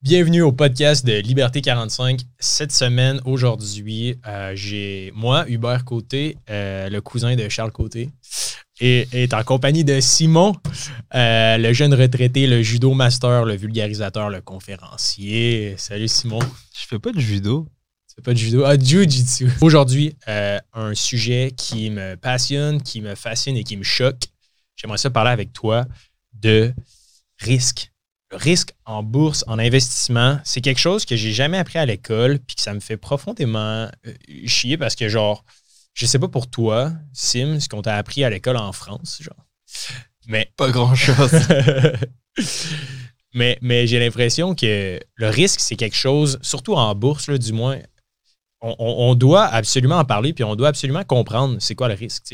Bienvenue au podcast de Liberté 45. Cette semaine, aujourd'hui, euh, j'ai moi, Hubert Côté, euh, le cousin de Charles Côté, et est en compagnie de Simon, euh, le jeune retraité, le judo master, le vulgarisateur, le conférencier. Salut Simon. Je fais pas de judo? C'est pas de judo, ah, jiu-jitsu. Aujourd'hui, un sujet qui me passionne, qui me fascine et qui me choque. J'aimerais ça parler avec toi de risque le risque en bourse, en investissement, c'est quelque chose que j'ai jamais appris à l'école, puis que ça me fait profondément euh, chier parce que, genre, je sais pas pour toi, Sim, ce qu'on t'a appris à l'école en France, genre. Mais. Pas grand-chose. mais mais j'ai l'impression que le risque, c'est quelque chose, surtout en bourse, là, du moins, on, doit absolument en parler, puis on doit absolument comprendre c'est quoi le risque,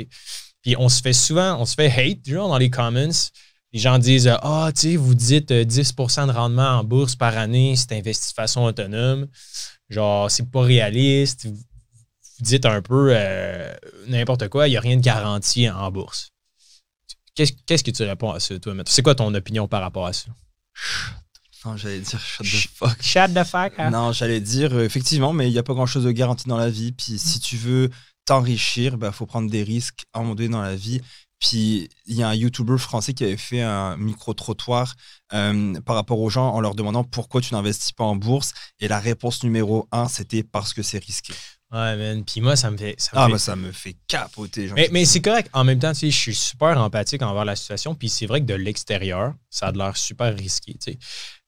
Puis on se fait souvent, on se fait hate, genre, dans les comments les gens disent Ah, tu sais, vous dites 10% euh, de rendement en bourse par année c'est investi de façon autonome. Genre, c'est pas réaliste. Vous dites un peu euh, n'importe quoi, il n'y a rien de garanti en bourse. Qu'est-ce que tu réponds à ça, toi, C'est quoi ton opinion par rapport à ça? Non, j'allais dire shut the fuck. Shut the fuck. Hein? Non, j'allais dire euh, effectivement, mais il n'y a pas grand-chose de garanti dans la vie. Puis si tu veux t'enrichir, il bah, faut prendre des risques à un moment donné dans la vie. Puis il y a un YouTuber français qui avait fait un micro-trottoir euh, par rapport aux gens en leur demandant pourquoi tu n'investis pas en bourse. Et la réponse numéro un, c'était parce que c'est risqué. Ouais, man. Puis moi, ça me fait. ah, moi, ça me fait capoter. Mais, mais c'est correct. En même temps, tu sais, je suis super empathique envers la situation. Puis c'est vrai que de l'extérieur, ça a l'air super risqué. Tu sais.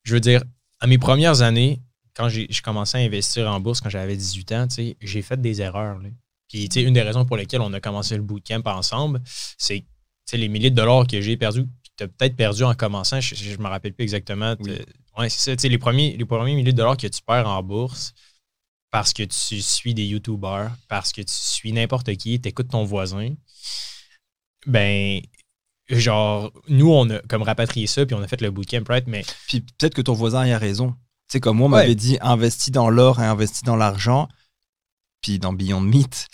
Je veux dire, à mes premières années, quand j'ai commencé à investir en bourse quand j'avais 18 ans, tu sais, j'ai fait des erreurs. Là. Puis, tu sais, une des raisons pour lesquelles on a commencé le bootcamp ensemble, c'est les milliers de dollars que j'ai perdus, tu as peut-être perdu en commençant, je ne me rappelle plus exactement. Ouais, c'est ça. Les premiers, les premiers milliers de dollars que tu perds en bourse parce que tu suis des YouTubers, parce que tu suis n'importe qui, tu écoutes ton voisin, ben, genre, nous, on a comme rapatrié ça, puis on a fait le bootcamp, right? Mais. Puis peut-être que ton voisin a raison. Tu sais, comme moi, on m'avait dit investis dans l'or et investis dans l'argent puis dans Beyond Meat.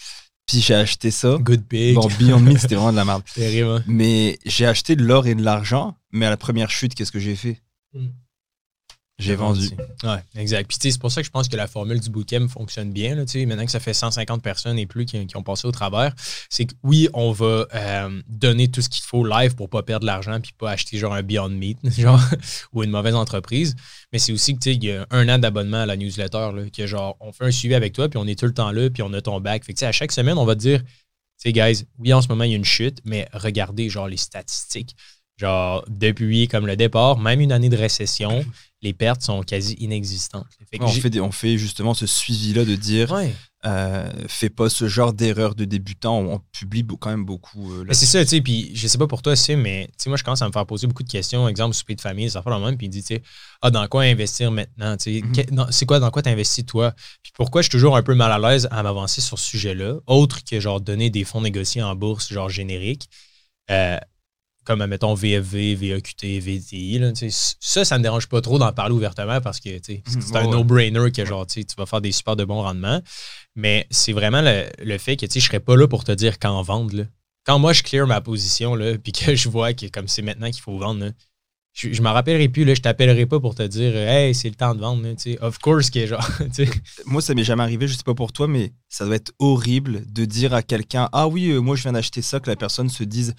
Puis j'ai acheté ça. Good pig. Bon, Beyond Meat, c'était vraiment de la merde. Terrible. Hein. Mais j'ai acheté de l'or et de l'argent, mais à la première chute, qu'est-ce que j'ai fait? Hmm. J'ai vendu. Ouais, exact. Puis c'est pour ça que je pense que la formule du bootcamp fonctionne bien. Là, maintenant que ça fait 150 personnes et plus qui, ont passé au travers, c'est que oui, on va euh, donner tout ce qu'il faut live pour pas perdre de l'argent puis pas acheter genre un Beyond Meat genre, ou une mauvaise entreprise. Mais c'est aussi que il y a un an d'abonnement à la newsletter, là, que genre, on fait un suivi avec toi, puis on est tout le temps là, puis on a ton bac. Fait que à chaque semaine, on va te dire, tu sais, guys, oui, en ce moment, il y a une chute, mais regardez genre les statistiques. Genre, depuis comme le départ, même une année de récession, les pertes sont quasi inexistantes. on, fait on fait justement ce suivi-là de dire euh, fais pas ce genre d'erreur de débutant. On, publie quand même beaucoup. Euh, c'est ça, tu sais. Puis je sais pas pour toi, c'est, mais moi, je commence à me faire poser beaucoup de questions. Exemple, souper de famille, ça fait le même. Puis il dit, tu sais, ah, dans quoi investir maintenant? Mhm. C'est quoi, dans quoi tu investis toi? Puis pourquoi je suis toujours un peu mal à l'aise à m'avancer sur ce sujet-là, autre que genre donner des fonds négociés en bourse, genre générique? Euh, comme, mettons, VFV, VAQT, VTI. Là, ça, ça ne me dérange pas trop d'en parler ouvertement parce que c'est un no-brainer que genre, tu vas faire des super de bons rendements. Mais c'est vraiment le, fait que je ne serais pas là pour te dire quand vendre. Là. Quand moi, je clear ma position, puis que je vois que comme c'est maintenant qu'il faut vendre, je, ne me rappellerai plus, là, je t'appellerai pas pour te dire Hey, c'est le temps de vendre. Là, of course que genre. Moi, ça m'est jamais arrivé, je sais pas pour toi, mais ça doit être horrible de dire à quelqu'un Ah oui, euh, moi je viens d'acheter ça, que la personne se dise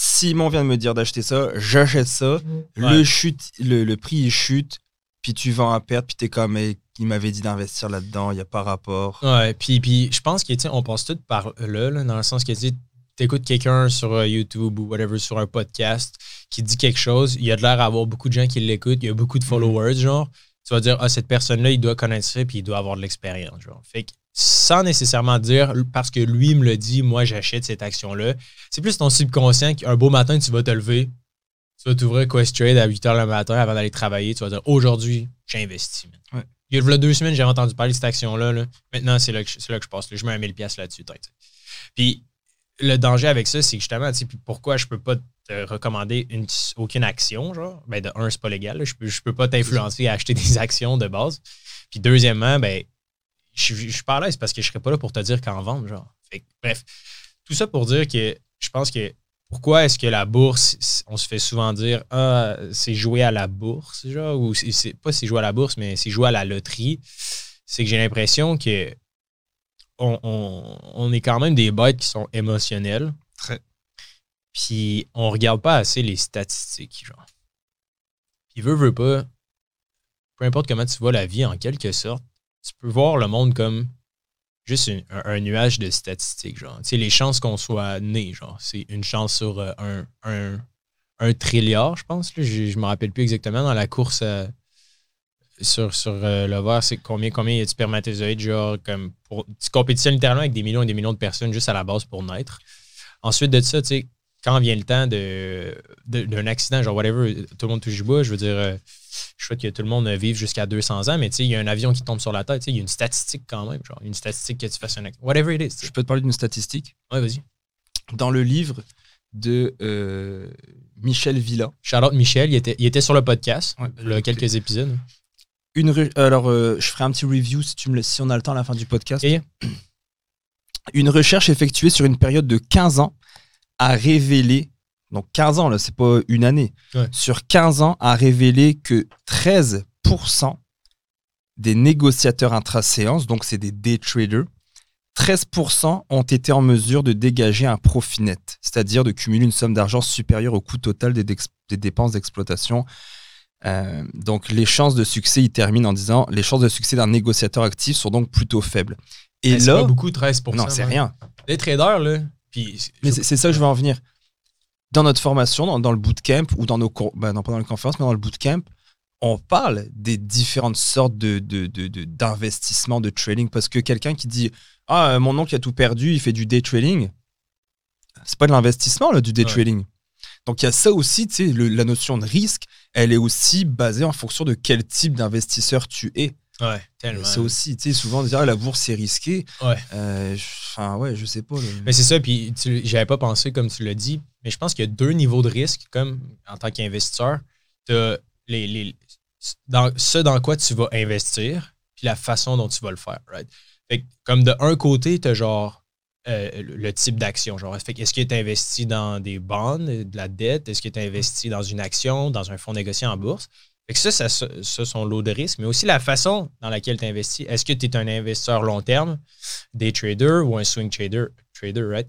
Simon vient de me dire d'acheter ça, j'achète ça, le, chute, le, prix il chute, puis tu vends à perte, puis t'es comme, il m'avait dit d'investir là-dedans, il n'y a pas rapport. Ouais, puis, puis je pense qu'on passe tout par là, dans le sens que tu écoutes quelqu'un sur euh, YouTube ou whatever, sur un podcast, qui dit quelque chose, il y a de l'air d'avoir beaucoup de gens qui l'écoutent, il y a beaucoup de mm. followers, genre, tu vas dire, ah, cette personne-là, il doit connaître ça, puis il doit avoir de l'expérience, genre. Fait que sans nécessairement dire parce que lui me le dit, moi j'achète cette action-là. C'est plus ton subconscient qu'un beau matin, tu vas te lever, tu vas t'ouvrir Questrade à 8 h le matin avant d'aller travailler, tu vas dire aujourd'hui, j'ai investi. Il y a deux semaines, j'ai entendu parler de cette action-là. Maintenant, c'est là, que, là que je passe. Je mets un 1000$ là-dessus. Puis le danger avec ça, c'est justement, pourquoi je peux pas te recommander une, aucune action, genre, ben de un, c'est pas légal. Je peux, je peux pas t'influencer à acheter des actions de base. Puis deuxièmement, ben je, je, suis pas à l'aise parce que je serais pas là pour te dire qu'en vendre, genre. bref, tout ça pour dire que je pense que pourquoi est-ce que la bourse, on se fait souvent dire, ah, c'est jouer à la bourse, genre, ou c'est pas c'est jouer à la bourse, mais c'est jouer à la loterie. C'est que j'ai l'impression que on, est quand même des bêtes qui sont émotionnelles. Très. Puis on regarde pas assez les statistiques, genre. Puis veut, veut pas, peu importe comment tu vois la vie, en quelque sorte, tu peux voir le monde comme juste un, nuage de statistiques, genre. Les chances qu'on soit né, genre, c'est une chance sur euh, un, un, un, trilliard, je pense. Je ne me rappelle plus exactement dans la course euh, sur, sur euh, c'est combien, combien y a de spermatozoïdes, genre, comme pour, tu compétitionnes littéralement avec des millions et des millions de personnes juste à la base pour naître. Ensuite de ça, tu sais, quand vient le temps de, d'un accident, genre whatever, tout le monde touche du bois, je veux dire, euh, je souhaite que tout le monde vive jusqu'à 200 ans, mais tu sais, il y a un avion qui tombe sur la tête, tu sais, il y a une statistique quand même, genre, une statistique que tu fasses un. Whatever it is. Je peux te parler d'une statistique? Ouais, vas-y. Dans le livre de euh, Michel Villa. Charlotte Michel, il était, il était sur le podcast, y a quelques épisodes. Une, alors, euh, je ferai un petit review si, tu me, si on a le temps à la fin du podcast. Une recherche effectuée sur une période de 15 ans a révélé, donc 15 ans, là, c'est pas une année, sur 15 ans, a révélé que 13% des négociateurs intra-séance, donc c'est des day traders, 13% ont été en mesure de dégager un profit net, c'est-à-dire de cumuler une somme d'argent supérieure au coût total des, dépenses d'exploitation. Euh, donc les chances de succès, il termine en disant les chances de succès d'un négociateur actif sont donc plutôt faibles. Et là, c'est pas beaucoup 13%. Non, c'est rien. Les traders là, mais c'est ça que je veux en venir. Dans notre formation, dans, le bootcamp ou dans nos ben non pas dans les conférences, mais dans le bootcamp, on parle des différentes sortes de, d'investissement, de, trading. Parce que quelqu'un qui dit Ah, euh, mon oncle a tout perdu, il fait du day trading. C'est pas de l'investissement, là, du day trading. Donc il y a ça aussi, tu sais, la notion de risque, elle est aussi basée en fonction de quel type d'investisseur tu es. Ouais, tellement. C'est aussi, tu sais, souvent dire ah, la bourse c'est risqué. Ouais. Euh, enfin, ouais, je sais pas. Mais c'est ça, puis j'avais pas pensé comme tu l'as dit, mais je pense qu'il y a deux niveaux de risque, comme en tant qu'investisseur. Tu as les, les, dans, ce dans quoi tu vas investir, puis la façon dont tu vas le faire, right? Fait comme de un côté, tu as genre euh, le, type d'action. Genre, est-ce que tu investi dans des bonds, de la dette? Est-ce que tu investi dans une action, dans un fonds négocié en bourse? Fait que ça, ça, ça, son lot de risques, mais aussi la façon dans laquelle tu investis. Est-ce que tu es un investisseur long terme, des traders ou un swing trader, trader right?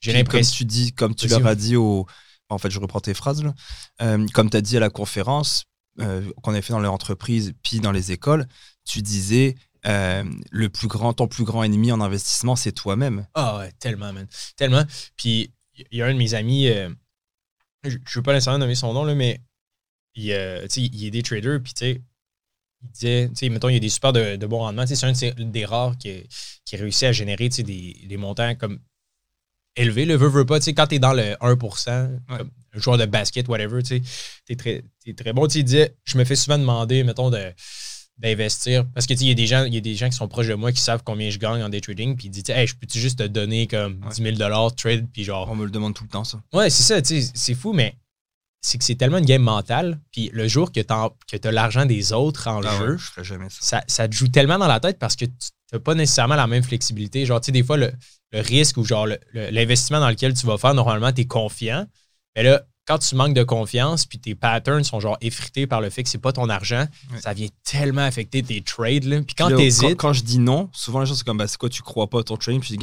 J'ai l'impression. Comme tu dis, comme tu leur as dit au. En fait, je reprends tes phrases là. Euh, comme tu as dit à la conférence euh, qu'on a fait dans l'entreprise puis dans les écoles, tu disais euh, le plus grand, ton plus grand ennemi en investissement, c'est toi-même. Ah ouais, tellement, man. Tellement. Puis il y a un de mes amis, je ne veux pas nécessairement nommer son nom, là, mais il, il est des traders, puis tu sais, il disait, tu sais, mettons, il y a des super de, de bons rendements. C'est un des rares qui, qui réussit à générer des, des montants comme élevés. Le veut, veut pas. Tu sais, quand tu es dans le 1%, comme un joueur de basket, whatever, tu es très, es très bon. Tu il disait, je me fais souvent demander, mettons, de d'investir parce que il y a des gens il y a des gens qui sont proches de moi qui savent combien je gagne en day trading puis ils disent hey je peux-tu juste te donner comme 10 000 dollars trade puis genre on me le demande tout le temps ça ouais c'est ça tu sais c'est fou mais c'est que c'est tellement une game mentale. Puis le jour que tu as, l'argent des autres en ah jeu, ça. Ça, te joue tellement dans la tête parce que tu n'as pas nécessairement la même flexibilité. Genre, tu sais, des fois, le, risque ou genre l'investissement dans lequel tu vas faire, normalement, tu es confiant. Mais là, quand tu manques de confiance, puis tes patterns sont genre effrités par le fait que c'est pas ton argent, ça vient tellement affecter tes trades. Là. Puis quand tu hésites. Quand, je dis non, souvent les gens c'est comme bah, c'est quoi, tu crois pas à ton trading? Puis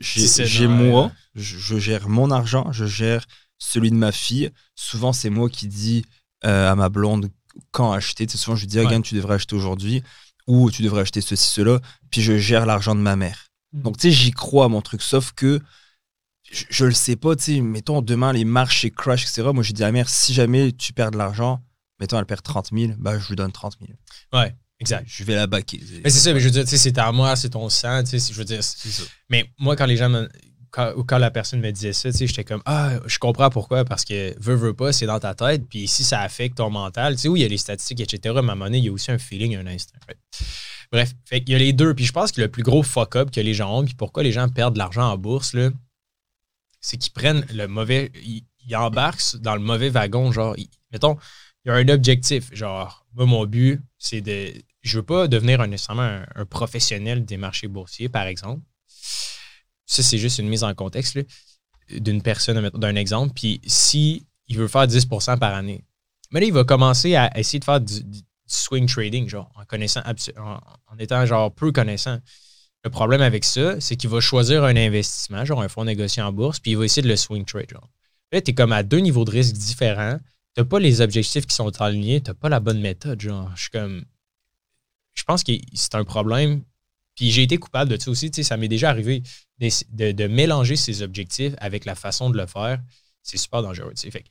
je dis, j'ai moi, je, gère mon argent, je gère celui de ma fille. Souvent, c'est moi qui dis euh, à ma blonde quand acheter. souvent, je lui dis, regarde, tu devrais acheter aujourd'hui ou tu devrais acheter ceci, cela. Puis je gère l'argent de ma mère. Mm. Donc, tu sais, j'y crois à mon truc. Sauf que je, le sais pas, tu sais, mettons, demain, les marchés crash, etc. Moi, je dis à ma mère, si jamais tu perds de l'argent, mettons, elle perd 30 000, bah, je lui donne 30 000. Ouais. Exact. Je vais la baquer. Mais c'est ça, mais je veux dire, c'est à moi, c'est ton sang, tu sais, je veux dire. Mais moi, quand les gens me, quand, la personne me disait ça, j'étais comme Ah, je comprends pourquoi, parce que veux, veux pas, c'est dans ta tête. Puis si ça affecte ton mental, tu sais, où il y a les statistiques, etc., à un moment donné, il y a aussi un feeling, un instinct. Bref, il y a les deux. Puis je pense que le plus gros fuck-up que les gens ont, puis pourquoi les gens perdent de l'argent en bourse, c'est qu'ils prennent le mauvais. Ils, embarquent dans le mauvais wagon. Genre, mettons, il y a un objectif. Genre, moi, mon but, c'est de. Je veux pas devenir un, nécessairement un professionnel des marchés boursiers, par exemple ça, c'est juste une mise en contexte. d'une personne, d'un exemple, puis si il veut faire 10 par année, mais là, il va commencer à essayer de faire du, swing trading, genre, en connaissant, en, étant genre peu connaissant. Le problème avec ça, c'est qu'il va choisir un investissement, genre un fonds négocié en bourse, puis il va essayer de le swing trade. Là, tu es comme à deux niveaux de risque différents. Tu n'as pas les objectifs qui sont alignés, tu n'as pas la bonne méthode. Genre, je suis comme. Je pense que c'est un problème. Puis j'ai été coupable de ça aussi. Tu sais, ça m'est déjà arrivé de, mélanger ces objectifs avec la façon de le faire. C'est super dangereux. Tu sais. Fait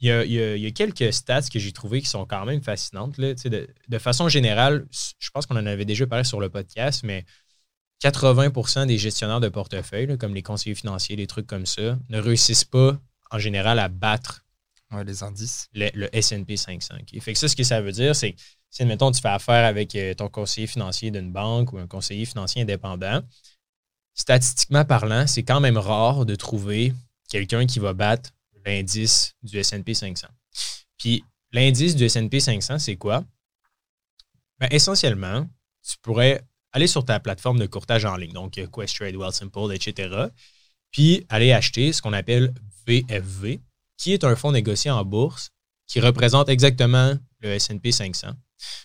il y, a, quelques stats que j'ai trouvées qui sont quand même fascinantes. Là, de, de, façon générale, je pense qu'on en avait déjà parlé sur le podcast, mais 80% des gestionnaires de portefeuille, comme les conseillers financiers, des trucs comme ça, ne réussissent pas en général à battre les indices. Le, SP 500. Fait que ça, ce que ça veut dire, c'est si, mettons, tu fais affaire avec euh, ton conseiller financier d'une banque ou un conseiller financier indépendant, statistiquement parlant, c'est quand même rare de trouver quelqu'un qui va battre l'indice du SP 500. Puis l'indice du SP 500, c'est quoi? Ben, essentiellement, tu pourrais aller sur ta plateforme de courtage en ligne, donc euh, Questrade, Wealthsimple, etc., puis aller acheter ce qu'on appelle VFV, qui est un fonds négocié en bourse qui représente exactement le S&P 500.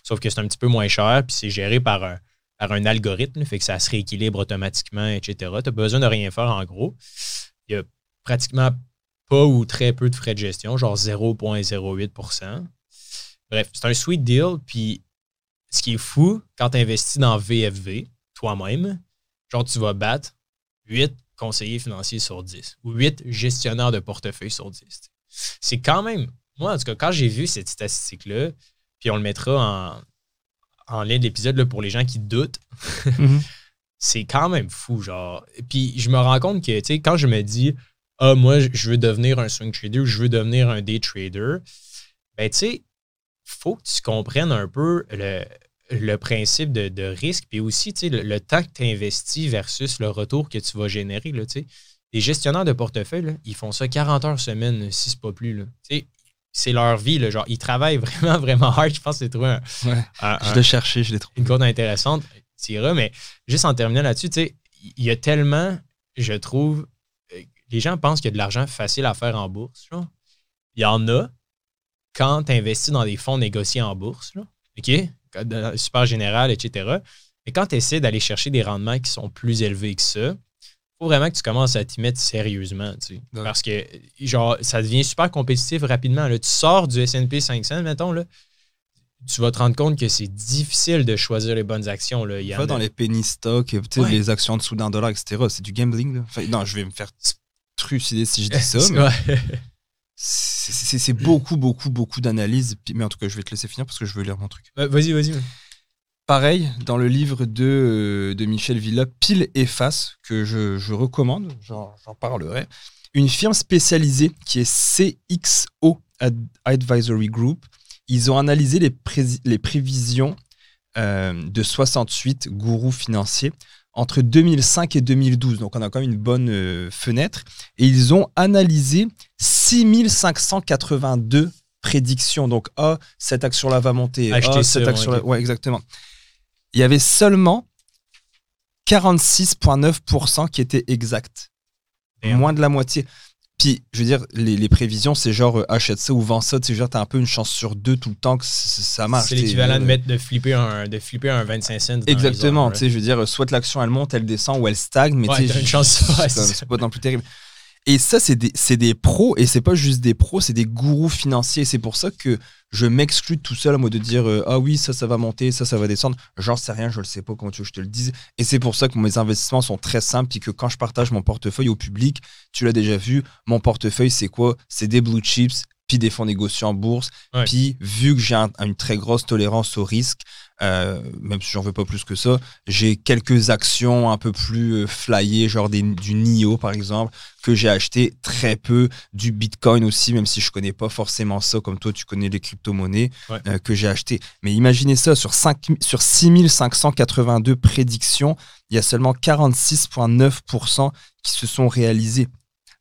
Sauf que c'est un petit peu moins cher, puis c'est géré par un, algorithme, fait que ça se rééquilibre automatiquement, etc. Tu n'as besoin de rien faire en gros. Il y a pratiquement pas ou très peu de frais de gestion, genre 0,08% Bref, c'est un sweet deal. Puis ce qui est fou, quand tu investis dans VFV toi-même, genre tu vas battre 8 conseillers financiers sur 10 ou 8 gestionnaires de portefeuille sur 10. C'est quand même, moi en tout cas, quand j'ai vu cette statistique-là, puis on le mettra en, en lien de l'épisode pour les gens qui doutent, mhm. c'est quand même fou, genre. Puis je me rends compte que, tu sais, quand je me dis, ah, moi, je veux devenir un swing trader ou je veux devenir un day trader, ben, tu sais, faut que tu comprennes un peu le, principe de, risque, puis aussi, tu sais, le, temps que tu investis versus le retour que tu vas générer, là, tu sais. Les gestionnaires de portefeuille, ils font ça 40 heures semaine, si c'est pas plus, là. Tu sais, c'est leur vie, là, genre, ils travaillent vraiment, vraiment hard. Je pense que c'est trouvé un, Je l'ai cherché, je l'ai trouvé. Une code intéressante, mais juste en terminant là-dessus, tu sais, il y a tellement, je trouve, les gens pensent qu'il y a de l'argent facile à faire en bourse. Il y en a quand tu investis dans des fonds négociés en bourse. OK? Super général, etc. Mais quand tu essaies d'aller chercher des rendements qui sont plus élevés que ça, faut vraiment que tu commences à t'y mettre sérieusement. Parce que genre, ça devient super compétitif rapidement. Là. Tu sors du SP 500, mettons, là, tu vas te rendre compte que c'est difficile de choisir les bonnes actions. Là. Il dans les penny stocks, les actions en dessous d'un dollar, etc. C'est du gambling. non, je vais me faire trucider si je dis ça. C'est beaucoup, beaucoup, beaucoup d'analyses. Mais en tout cas, je vais te laisser finir parce que je veux lire mon truc. vas-y, vas-y. Pareil, dans le livre de, euh, de Michel Villa, Pile et Face, que je, je recommande, j'en parlerai, une firme spécialisée qui est CXO Advisory Group, ils ont analysé les, les prévisions euh, de 68 gourous financiers entre 2005 et 2012. Donc on a quand même une bonne euh, fenêtre. Et ils ont analysé 6582 prédictions. Donc, ah, cette action-là va monter. Ah, cette action-là. Ouais, exactement. Il y avait seulement 46,9% qui étaient exacts. Moins de la moitié. Puis, je veux dire, les, prévisions, c'est genre euh, achète ça ou vends ça. Tu sais, genre, t'as un peu une chance sur deux tout le temps que ça marche. C'est l'équivalent de, mettre, de, flipper un, de flipper un 25 cents. Exactement. Tu sais, je veux dire, soit l'action elle monte, elle descend ou elle stagne. Mais tu sais, une chance. c'est pas non plus terrible. Et ça, c'est des, des, pros, et c'est pas juste des pros, c'est des gourous financiers. C'est pour ça que je m'exclus tout seul en mode de dire euh, Ah oui, ça, ça va monter, ça, ça va descendre. J'en sais rien, je le sais pas, comment tu veux que je te le dise. Et c'est pour ça que mes investissements sont très simples, et que quand je partage mon portefeuille au public, tu l'as déjà vu, mon portefeuille, c'est quoi? C'est des blue chips, puis des fonds négociés en bourse. Puis, vu que j'ai une très grosse tolérance au risque, euh, même si j'en veux pas plus que ça, j'ai quelques actions un peu plus euh, flyées, genre des, du NIO par exemple, que j'ai acheté très peu, du Bitcoin aussi, même si je connais pas forcément ça, comme toi tu connais les crypto-monnaies, euh, que j'ai acheté. Mais imaginez ça, sur, 5, sur 6582 prédictions, il y a seulement 46,9% qui se sont réalisées.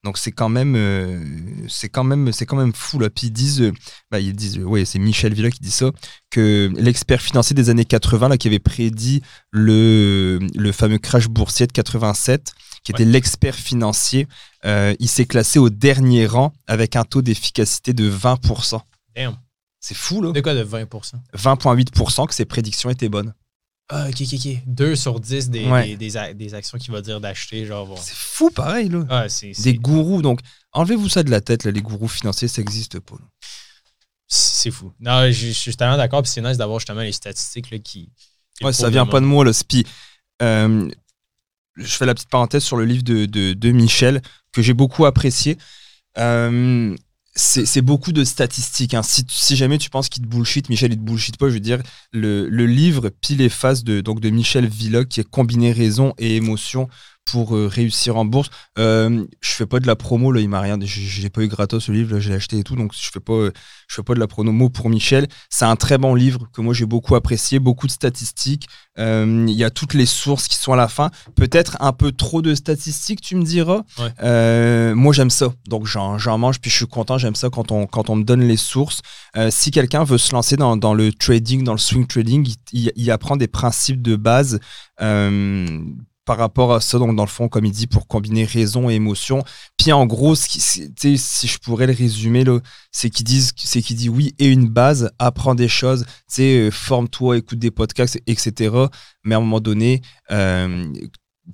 Donc c'est quand même, euh, c'est quand même, c'est quand même fou là. Puis ils disent, euh, bah, ils disent, ouais, c'est Michel Villa qui dit ça, que l'expert financier des années 80 là, qui avait prédit le, le fameux crash boursier de 87, qui était l'expert financier, euh, il s'est classé au dernier rang avec un taux d'efficacité de 20%. Damn. C'est fou là. De quoi de 20% 20,8% que ses prédictions étaient bonnes. Ah, ok, ok, ok. 2 sur 10 des, Ouais. des, des a- des actions qu'il va dire d'acheter, genre. C'est fou pareil là. Ah, Des gourous donc. Enlevez-vous ça de la tête là, les gourous financiers, ça existe pas. C'est fou. Non, je, je suis tellement d'accord. Puis c'est nice d'avoir justement les statistiques là, qui. Ouais, ça vient pas de moi, là. Puis, euh, je fais la petite parenthèse sur le livre de, de, de Michel, que j'ai beaucoup apprécié. Euh, c'est beaucoup de statistiques. hein. Si, jamais tu penses qu'il te bullshit, Michel, il te bullshit pas. Je veux dire, le, livre pile et face de, donc de Michel Villa, qui est combiné raison et émotion pour euh, réussir en bourse. Euh, je fais pas de la promo, là, il m'a rien. L'ai pas eu gratos ce livre, l'ai acheté et tout, donc je fais pas, euh, je fais pas de la promo pour Michel. C'est un très bon livre que moi j'ai beaucoup apprécié, beaucoup de statistiques. Euh, Il y a toutes les sources qui sont à la fin. Peut-être un peu trop de statistiques, tu me diras. Ouais. Moi j'aime ça, donc j'en mange, puis je suis content, j'aime ça quand on, quand on me donne les sources. Si quelqu'un veut se lancer dans, dans le trading, dans le swing trading, il, il- il apprend des principes de base. Par rapport à ça, donc dans le fond, comme il dit, pour combiner raison et émotion. Puis en gros, ce qui, si je pourrais le résumer, c'est qu'il disent, c'est qu'il dit oui et une base, apprends des choses, euh, forme-toi, écoute des podcasts, etc. Mais à un moment donné, euh,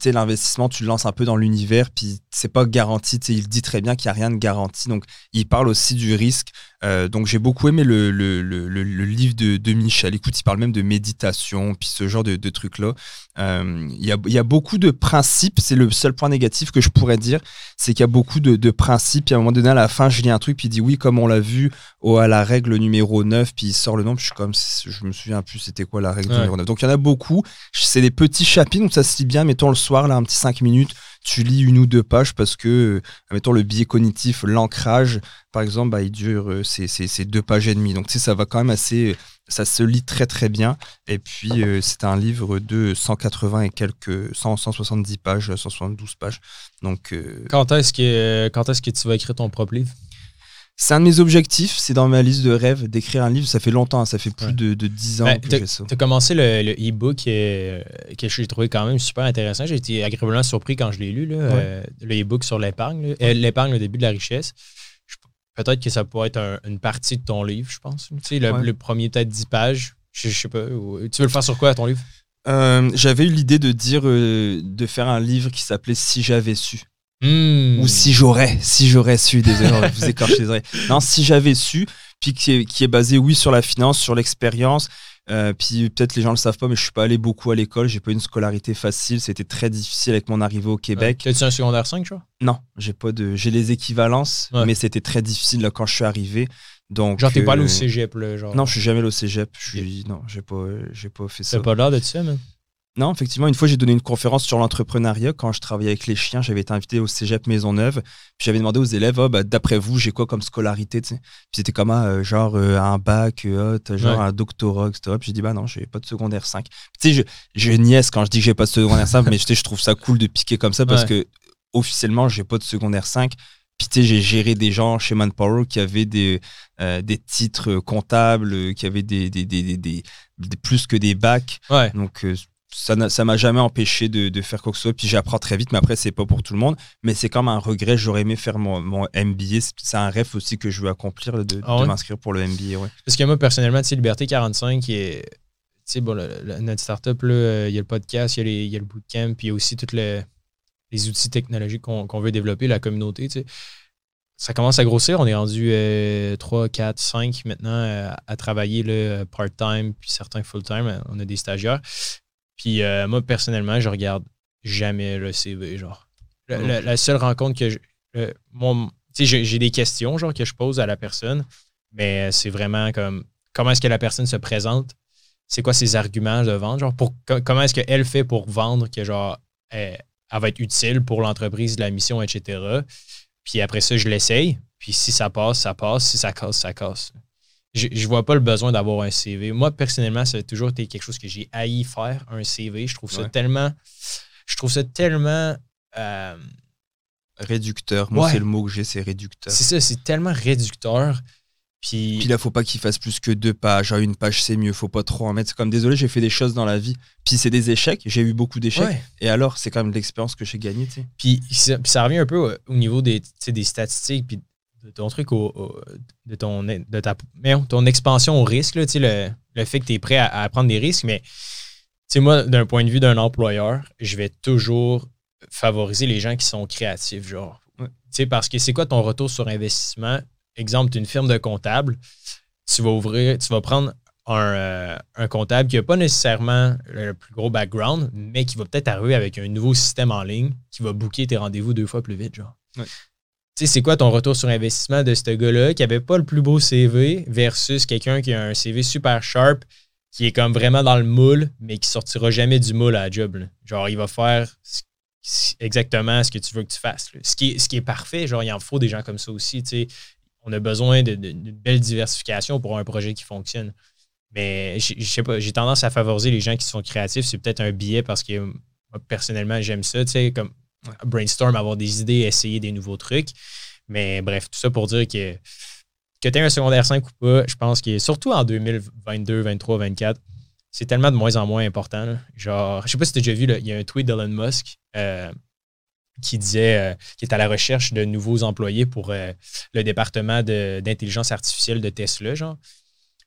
sais, l'investissement, tu le lances un peu dans l'univers, puis c'est pas garanti. Il dit très bien qu'il n'y a rien de garanti. Donc, il parle aussi du risque. Euh, donc, j'ai beaucoup aimé le, le, le, livre de, de Michel. Écoute, il parle même de méditation, puis ce genre de, de trucs-là. Euh, Il y, a, y a beaucoup de principes. C'est le seul point négatif que je pourrais dire. C'est qu'il y a beaucoup de, de principes. Puis à un moment donné, à la fin, je lis un truc, puis il dit oui, comme on l'a vu au, à la règle numéro 9, puis il sort le nom, puis je suis comme, je me souviens plus c'était quoi la règle Ouais. numéro 9. Donc il y en a beaucoup. C'est des petits chapitres, donc ça se lit bien. Mettons le soir, là, un petit 5 minutes, tu lis une ou deux pages parce que, euh, mettons le biais cognitif, l'ancrage, par exemple, bah, il dure, euh, c'est deux pages et demie. Donc tu sais, ça va quand même assez, euh, ça se lit très très bien. Et puis euh, c'est un livre de 180 et quelques, 100, 170 pages, 172 pages. Donc Quand est-ce que, quand est-ce que tu vas écrire ton propre livre? C'est un de mes objectifs, c'est dans ma liste de rêves d'écrire un livre. Ça fait longtemps, hein, ça fait plus Ouais. de, de 10 ans Ben, que j'ai ça. Tu as commencé le, e-book euh, que j'ai trouvé quand même super intéressant. J'ai été agréablement surpris quand je l'ai lu, là, euh, le e-book sur l'épargne. Euh, l'épargne, le début de la richesse. Peut-être que ça pourrait être un- une partie de ton livre, je pense. Tu sais, le, Ouais. le premier, peut-être 10 pages. Je, je sais pas. ou- Tu veux le faire sur quoi, ton livre? Euh, J'avais eu l'idée de dire, de faire un livre qui s'appelait Si j'avais su. Hmm. Ou si j'aurais, si j'aurais su, désolé, je vous écorche les oreilles. Non, si j'avais su, puis qui est, qui est basé, oui, sur la finance, sur l'expérience. Euh, puis peut-être les gens le savent pas, mais je suis pas allé beaucoup à l'école. J'ai pas eu une scolarité facile. C'était très difficile avec mon arrivée au Québec. T'as-tu un secondaire 5, tu vois? Non, j'ai pas de, j'ai les équivalences, Ouais. mais c'était très difficile là, quand je suis arrivé. Donc, Genre, t'es pas allé au euh, cégep, là, genre. Non, je suis jamais allé au cégep. Je suis, non, j'ai pas, j'ai pas fait ça. T'as pas l'air de ça, man. Non, effectivement, une fois, j'ai donné une conférence sur l'entrepreneuriat quand je travaillais avec les chiens. J'avais été invité au cégep Maisonneuve. Puis j'avais demandé aux élèves, Ah, bah, d'après vous, j'ai quoi comme scolarité Puis c'était comme ah, euh, genre euh, un bac, euh, genre Ouais. un doctorat, etc. Puis j'ai dit, bah non, j'ai pas de secondaire 5. Tu sais, je, je niaise quand je dis que j'ai pas de secondaire 5, mais je trouve ça cool de piquer comme ça parce Ouais. que officiellement, j'ai pas de secondaire 5. Puis tu sais, j'ai géré des gens chez Manpower qui avaient des, euh, des titres comptables, qui avaient des, des, des, des- des- des- plus que des bacs. Ouais. Donc, ça m'a jamais empêché de, de faire quoi que ce soit. Puis j'apprends très vite, mais après, c'est pas pour tout le monde. Mais c'est comme un regret. J'aurais aimé faire mon, mon MBA. C'est- un rêve aussi que je veux accomplir, de, Ah de m'inscrire pour le MBA. Ouais. Parce que moi, personnellement, tu sais, Liberté 45, qui est. Tu sais, bon, le- le- notre startup, euh, il y a le podcast, il y a, y le bootcamp, puis il y a aussi tous les, les outils technologiques qu'on veut développer, la communauté, tu sais. Ça commence à grossir. On est rendu 3, 4, 5 maintenant euh, à travailler part-time, puis certains full-time. On a des stagiaires. Puis euh, moi, personnellement, je regarde jamais le CV, genre. Le- la seule rencontre que je. le- mon- tu sais, j'ai- des questions, genre, que je pose à la personne, mais c'est vraiment comme comment est-ce que la personne se présente, c'est quoi ses arguments de vente, genre, pour, co- comment est-ce qu'elle fait pour vendre que, genre, elle, elle va être utile pour l'entreprise, la mission, etc. Puis après ça, je l'essaye. Puis si ça passe, ça passe. Si ça casse, ça casse. Je, je vois pas le besoin d'avoir un CV. Moi, personnellement, ça a toujours été quelque chose que j'ai haï faire, un CV. Je trouve ça Ouais. tellement. Je trouve ça tellement. euh, Réducteur. Moi, Ouais. c'est le mot que j'ai, c'est réducteur. C'est ça, c'est tellement réducteur. Puis, Puis là, faut pas qu'il fasse plus que deux pages. Genre, une page, c'est mieux. Faut pas trop en mettre. C'est comme, désolé, j'ai fait des choses dans la vie. Puis c'est des échecs. J'ai eu beaucoup d'échecs. Ouais. Et alors, c'est quand même l'expérience que j'ai gagnée. Puis ça, puis ça revient un peu au, au niveau des, des statistiques puis de ton truc, au, au- de, ton, de ta, ton expansion au risque, là, le, le fait que tu es prêt à, à prendre des risques. Mais moi, d'un point de vue d'un employeur, je vais toujours favoriser les gens qui sont créatifs, genre. Ouais. Parce que c'est quoi ton retour sur investissement? Exemple, tu une firme de comptable, tu vas ouvrir, tu vas prendre un, euh, un comptable qui n'a pas nécessairement le plus gros background, mais qui va peut-être arriver avec un nouveau système en ligne qui va booker tes rendez-vous deux fois plus vite, genre. Ouais. Tu sais, c'est quoi ton retour sur investissement de ce gars-là qui avait pas le plus beau CV versus quelqu'un qui a un CV super sharp, qui est comme vraiment dans le moule, mais qui sortira jamais du moule à la job. Genre, il va faire exactement ce que tu veux que tu fasses. Ce qui, est, ce qui est parfait, genre, il en faut des gens comme ça aussi. tu sais. On a besoin d'une belle diversification pour un projet qui fonctionne. Mais je je sais pas, j'ai tendance à favoriser les gens qui sont créatifs. C'est peut-être un biais parce que moi, personnellement, j'aime ça, tu sais, comme brainstorm, avoir des idées, essayer des nouveaux trucs. Mais bref, tout ça pour dire que que tu aies un secondaire 5 ou pas, je pense que surtout en 2022, 23, 24, c'est tellement de moins en moins important. Genre, je sais pas si tu as déjà vu, il y a un tweet d'Elon Musk euh, qui disait euh, qu'il est à la recherche de nouveaux employés pour euh, le département d'intelligence artificielle de Tesla, genre.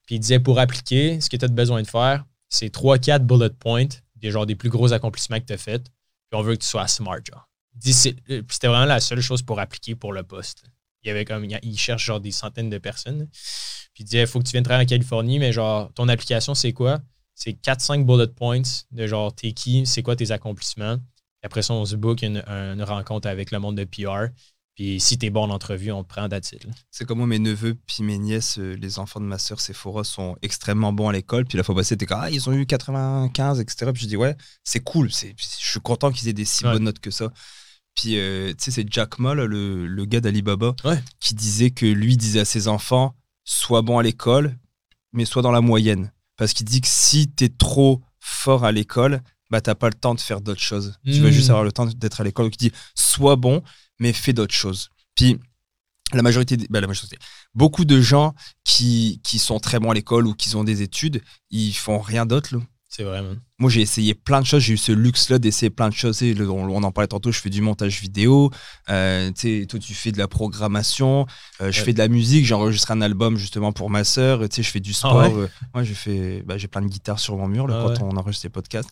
Puis il disait pour appliquer, ce que tu as besoin de faire, c'est 3-4 bullet points, des, genre des plus gros accomplissements que tu as fait, puis on veut que tu sois smart, genre. Euh, c'était vraiment la seule chose pour appliquer pour le poste. Il y avait comme il cherche genre des centaines de personnes. Puis il disait il faut que tu viennes travailler en Californie, mais genre ton application c'est quoi? C'est 4-5 bullet points de genre t'es qui, c'est quoi tes accomplissements? Après ça, on se book une, une rencontre avec le monde de PR. Puis si t'es bon en entrevue, on te prend d'attitude. C'est comme moi, mes neveux puis mes nièces, euh, les enfants de ma sœur Sephora sont extrêmement bons à l'école. Puis la fois passée, t'es comme, ah, ils ont eu 95, etc. Puis je dis, ouais, c'est cool. Je suis content qu'ils aient des si Ouais. bonnes notes que ça. Puis, euh, tu sais, c'est Jack Ma, là, le, le gars d'Alibaba, Ouais. qui disait que lui disait à ses enfants, sois bon à l'école, mais sois dans la moyenne. Parce qu'il dit que si t'es trop fort à l'école, bah, t'as pas le temps de faire d'autres choses. Tu vas juste avoir le temps d'être à l'école. Donc, il dit, sois bon, mais fais d'autres choses. Puis, la majorité, bah, la majorité, beaucoup de gens qui, qui sont très bons à l'école ou qui ont des études, ils font rien d'autre. C'est vrai, man. Moi, j'ai essayé plein de choses. J'ai eu ce luxe-là d'essayer plein de choses. Le- on, on en parlait tantôt. Je fais du montage vidéo. Euh, toi, tu fais de la programmation. Euh, je Ouais. fais de la musique. J'ai enregistré un album justement pour ma sœur. Je fais du sport. ouais? Euh, moi, j'ai fait. Bah, j'ai plein de guitares sur mon mur là, Ah quand ouais. on enregistre ces podcasts.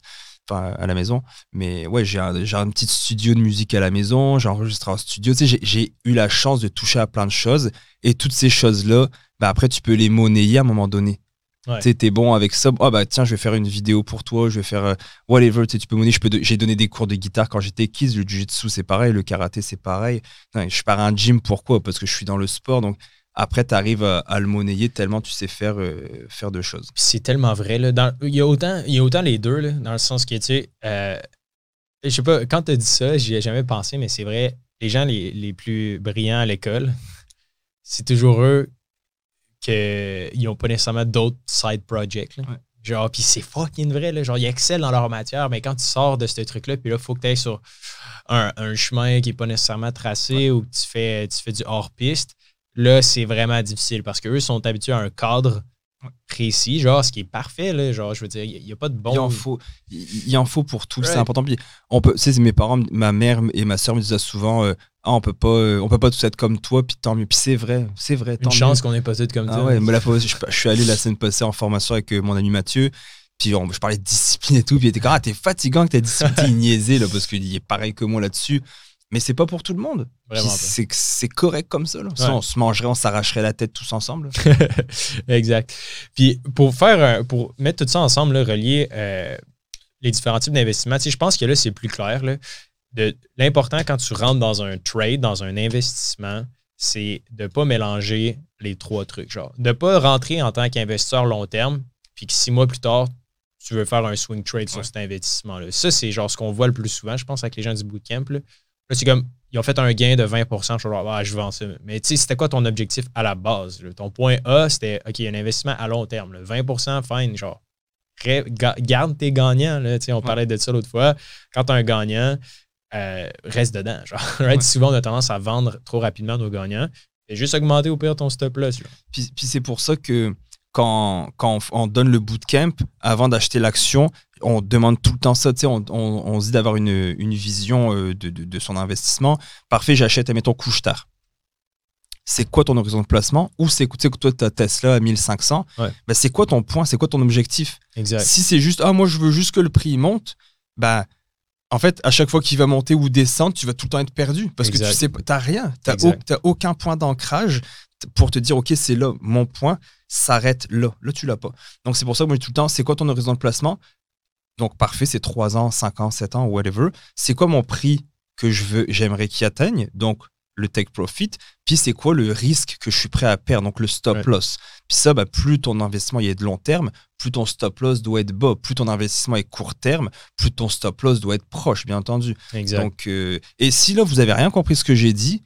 Enfin, à la maison. Mais ouais, j'ai un, j'ai un petit studio de musique à la maison. J'ai enregistré en studio. J'ai eu la chance de toucher à plein de choses. Et toutes ces choses-là, bah, après, tu peux les monnayer à un moment donné. Ouais. Tu sais, t'es bon avec ça. Oh, bah, tiens, je vais faire une vidéo pour toi. Je vais faire euh, whatever. Tu peux monnayer. Je peux J'ai donné des cours de guitare quand j'étais kids. Le jiu-jitsu, c'est pareil. Le karaté, c'est pareil. Je pars à un gym. Pourquoi? Parce que je suis dans le sport. Donc, après, tu arrives à, à le monnayer tellement tu sais faire, euh, faire de choses. C'est tellement vrai. Là. Dans- il, y a autant, il y a autant les deux, là, dans le sens que, tu sais, euh, je sais pas, quand tu as dit ça, j'y ai jamais pensé, mais c'est vrai, les gens les, les plus brillants à l'école, c'est toujours eux qu'ils n'ont pas nécessairement d'autres side projects. là. Ouais. Genre, puis c'est fucking vrai, là. Genre, ils excellent dans leur matière, mais quand tu sors de ce truc-là, puis là, il faut que tu ailles sur un, un chemin qui n'est pas nécessairement tracé ou que tu fais, tu fais du hors-piste, là, c'est vraiment difficile parce qu'eux sont habitués à un cadre précis, genre, ce qui est parfait, là. Genre, je veux dire, il n'y a pas de bon. Il en faut, il, il en faut pour tout. C'est important. Puis on peut, tu sais, c'est mes parents, ma mère et ma soeur me disaient souvent, euh, ah, on peut pas, euh, on peut pas tous être comme toi. Puis tant mieux. Puis c'est vrai, c'est vrai. Tant Une chance qu'on n'est pas comme Ah ça. ouais, mais la fois, je, je suis allé la semaine passée en formation avec euh, mon ami Mathieu. Puis on- je parlais de discipline et tout. Puis il était comme, ah, t'es fatigant que ta discipline. il niaisait, là, parce qu'il est pareil que moi là-dessus. Mais c'est pas pour tout le monde. C'est correct comme ça. Là. On se mangerait, on s'arracherait la tête tous ensemble. exact. Puis pour faire pour mettre tout ça ensemble, là, relier euh, les différents types d'investissements, tu sais, je pense que là, c'est plus clair. là, L'important quand tu rentres dans un trade, dans un investissement, c'est de ne pas mélanger les trois trucs. Genre, de ne pas rentrer en tant qu'investisseur long terme, puis que six mois plus tard, tu veux faire un swing trade sur cet investissement-là. Ça, c'est genre ce qu'on voit le plus souvent, je pense, avec les gens du bootcamp. Là, Là, c'est comme, ils ont fait un gain de 20 je suis ah, je vends ça. Mais tu sais, c'était quoi ton objectif à la base? là? Ton point A, c'était, OK, un investissement à long terme. là. 20% fine, genre, garde tes gagnants. Là, on parlait de ça l'autre fois. Quand tu as un gagnant, euh, reste dedans. Genre, right? Souvent, on a tendance à vendre trop rapidement nos gagnants. Et juste augmenter au pire ton stop loss. Puis, puis c'est pour ça que quand, quand on, on donne le bootcamp, avant d'acheter l'action, on demande tout le temps ça. On, on, on se dit d'avoir une, une vision euh, de, de, de son investissement. Parfait, j'achète, admettons, couche tard. C'est quoi ton horizon de placement? Ou c'est, tu sais, que toi, ta Tesla à 1500. Ouais. Ben, c'est quoi ton point? C'est quoi ton objectif? Exact. Si c'est juste, ah, moi, je veux juste que le prix monte, bah, en fait, à chaque fois qu'il va monter ou descendre, tu vas tout le temps être perdu. Parce que tu sais, pas- t'as rien. T'as, au- aucun point d'ancrage pour te dire, OK, c'est là, mon point s'arrête là. Là, tu l'as pas. Donc, c'est pour ça que moi, tout le temps, c'est quoi ton horizon de placement? Donc, parfait, c'est 3 ans, 5 ans, 7 ans, whatever. C'est quoi mon prix que je veux, j'aimerais qu'il atteigne? Donc, le take profit. Puis, c'est quoi le risque que je suis prêt à perdre Donc, le stop Ouais. loss. Puis ça, bah, plus ton investissement il est de long terme, plus ton stop loss doit être bas. Plus ton investissement est court terme, plus ton stop loss doit être proche, bien entendu. Exact. Donc, euh, et si là, vous avez rien compris ce que j'ai dit,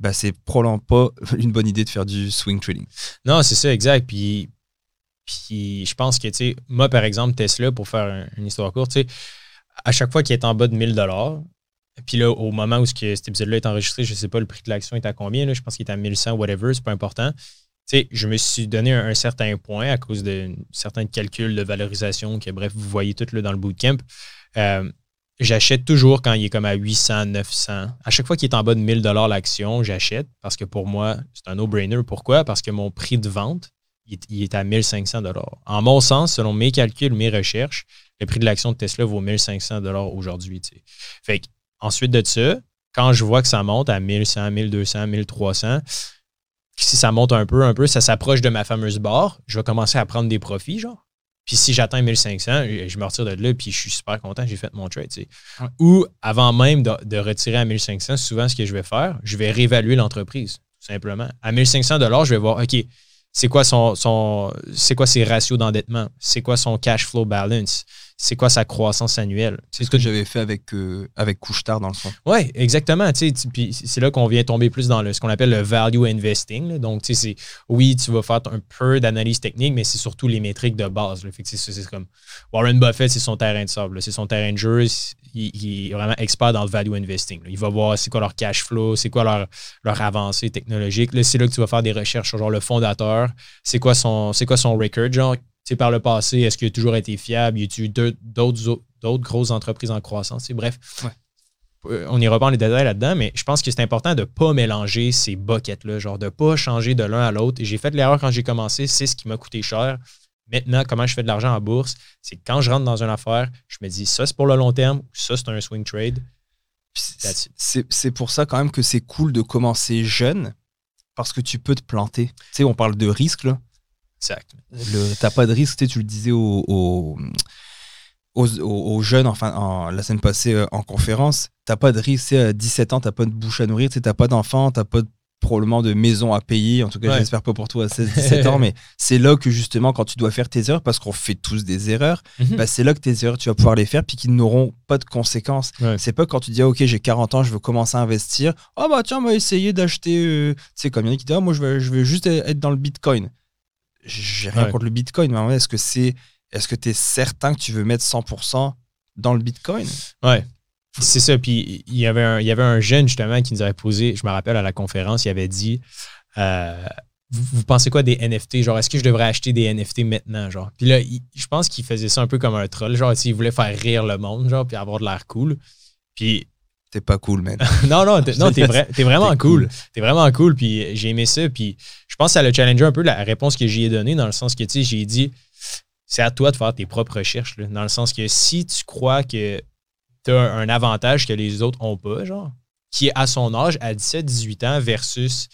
bah, c'est probablement pas une bonne idée de faire du swing trading. Non, c'est ça, exact. Puis, puis je pense que, tu sais, moi, par exemple, Tesla, pour faire un- une histoire courte, tu sais, à chaque fois qu'il est en bas de 1000 puis là, au moment où ce cet épisode-là est enregistré, je sais pas, le prix de l'action est à combien, là, je pense qu'il est à 1100, whatever, c'est pas important. Tu sais, je me suis donné un, certain point à cause de certains calculs de valorisation, que bref, vous voyez tout là, dans le bootcamp. Euh, j'achète toujours quand il est comme à 800, 900. À chaque fois qu'il est en bas de 1000 l'action, j'achète parce que pour moi, c'est un no-brainer. Pourquoi? Parce que mon prix de vente, il est, il est à 1500 En mon sens, selon mes calculs, mes recherches, le prix de l'action de Tesla vaut 1500 aujourd'hui. Fait que, ensuite de ça, quand je vois que ça monte à 1100, 1200, 1300, si ça monte un peu, un peu, ça s'approche de ma fameuse barre, je vais commencer à prendre des profits, genre. Puis si j'atteins 1500, je je me retire de là, puis je suis super content, j'ai fait mon trade. tu sais. Ouais. Ou avant même de, de retirer à 1500, souvent ce que je vais faire, je vais réévaluer l'entreprise, tout simplement. À 1500 je vais voir, OK, c'est quoi son, son c'est quoi ses ratios d'endettement, c'est quoi son cash flow balance, c'est quoi sa croissance annuelle? C'est ce que j'avais fait avec, euh, avec Couche-Tard, dans le fond. Oui, exactement. Puis c'est là qu'on vient tomber plus dans le, ce qu'on appelle le value investing. là. Donc, tu sais, c'est oui, tu vas faire un peu d'analyse technique, mais c'est surtout les métriques de base. c'est comme Warren Buffett, c'est son terrain de sable. C'est son terrain de jeu. Il, il est vraiment expert dans le value investing. là. Il va voir c'est quoi leur cash flow, c'est quoi leur, leur avancée technologique. C'est là que tu vas faire des recherches sur genre le fondateur. C'est quoi son, c'est quoi son record, genre. Sais, par le passé, est-ce qu'il a toujours été fiable? Y eu deux- d'autres grosses entreprises en croissance? Bref, euh, on ira pas dans les détails là-dedans, mais je pense que c'est important de ne pas mélanger ces buckets-là, genre de ne pas changer de l'un à l'autre. J'ai fait l'erreur quand j'ai commencé, c'est ce qui m'a coûté cher. Maintenant, comment je fais de l'argent en bourse, c'est que quand je rentre dans une affaire, je me dis ça c'est pour le long terme, ça c'est un swing trade. C'est- pour ça quand même que c'est cool de commencer jeune, parce que tu peux te planter. Tu sais, on parle de risque, là. Exact. Le- T'as pas de risque, tu sais, tu le disais aux, aux, aux- jeunes, enfin, en- la semaine passée euh, en conférence, t'as pas de risque, tu sais, à 17 ans, t'as pas de bouche à nourrir, tu sais, t'as pas d'enfant, t'as pas de- probablement de maison à payer, en tout cas, Ouais. j'espère pas pour toi à 16-17 ans, mais c'est là que justement, quand tu dois faire tes erreurs, parce qu'on fait tous des erreurs, Mhm. bah, c'est là que tes erreurs, tu vas pouvoir les faire, puis qui n'auront pas de conséquences. Ouais. C'est pas quand tu dis, ah, ok, j'ai 40 ans, je veux commencer à investir. Ah, bah tiens, on va essayer d'acheter. euh, Tu sais, comme il y en a qui disent, ah, moi, je veux, je veux juste être dans le bitcoin. J'ai rien Ouais. contre le bitcoin, mais est-ce que c'est. Est-ce que tu es certain que tu veux mettre 100% dans le bitcoin? Ouais. C'est ça. Puis il y, avait un, il y avait un jeune justement qui nous avait posé, je me rappelle à la conférence, il avait dit euh, vous, vous pensez quoi des NFT Genre, est-ce que je devrais acheter des NFT maintenant genre? Puis là, il- je pense qu'il faisait ça un peu comme un troll. Genre, il voulait faire rire le monde, genre, puis avoir de l'air cool. Puis T'es pas cool, man. non, non, t'es, non, t'es, vrai- t'es vraiment T'es cool. cool. T'es vraiment cool. Puis j'ai aimé ça. Puis je pense que ça l'a challengé un peu la réponse que j'y ai donnée, dans le sens que, tu sais, j'ai dit, c'est à toi de faire tes propres recherches. là. dans le sens que si tu crois que tu as un avantage que les autres n'ont pas, genre, qui est à son âge, à 17-18 ans, versus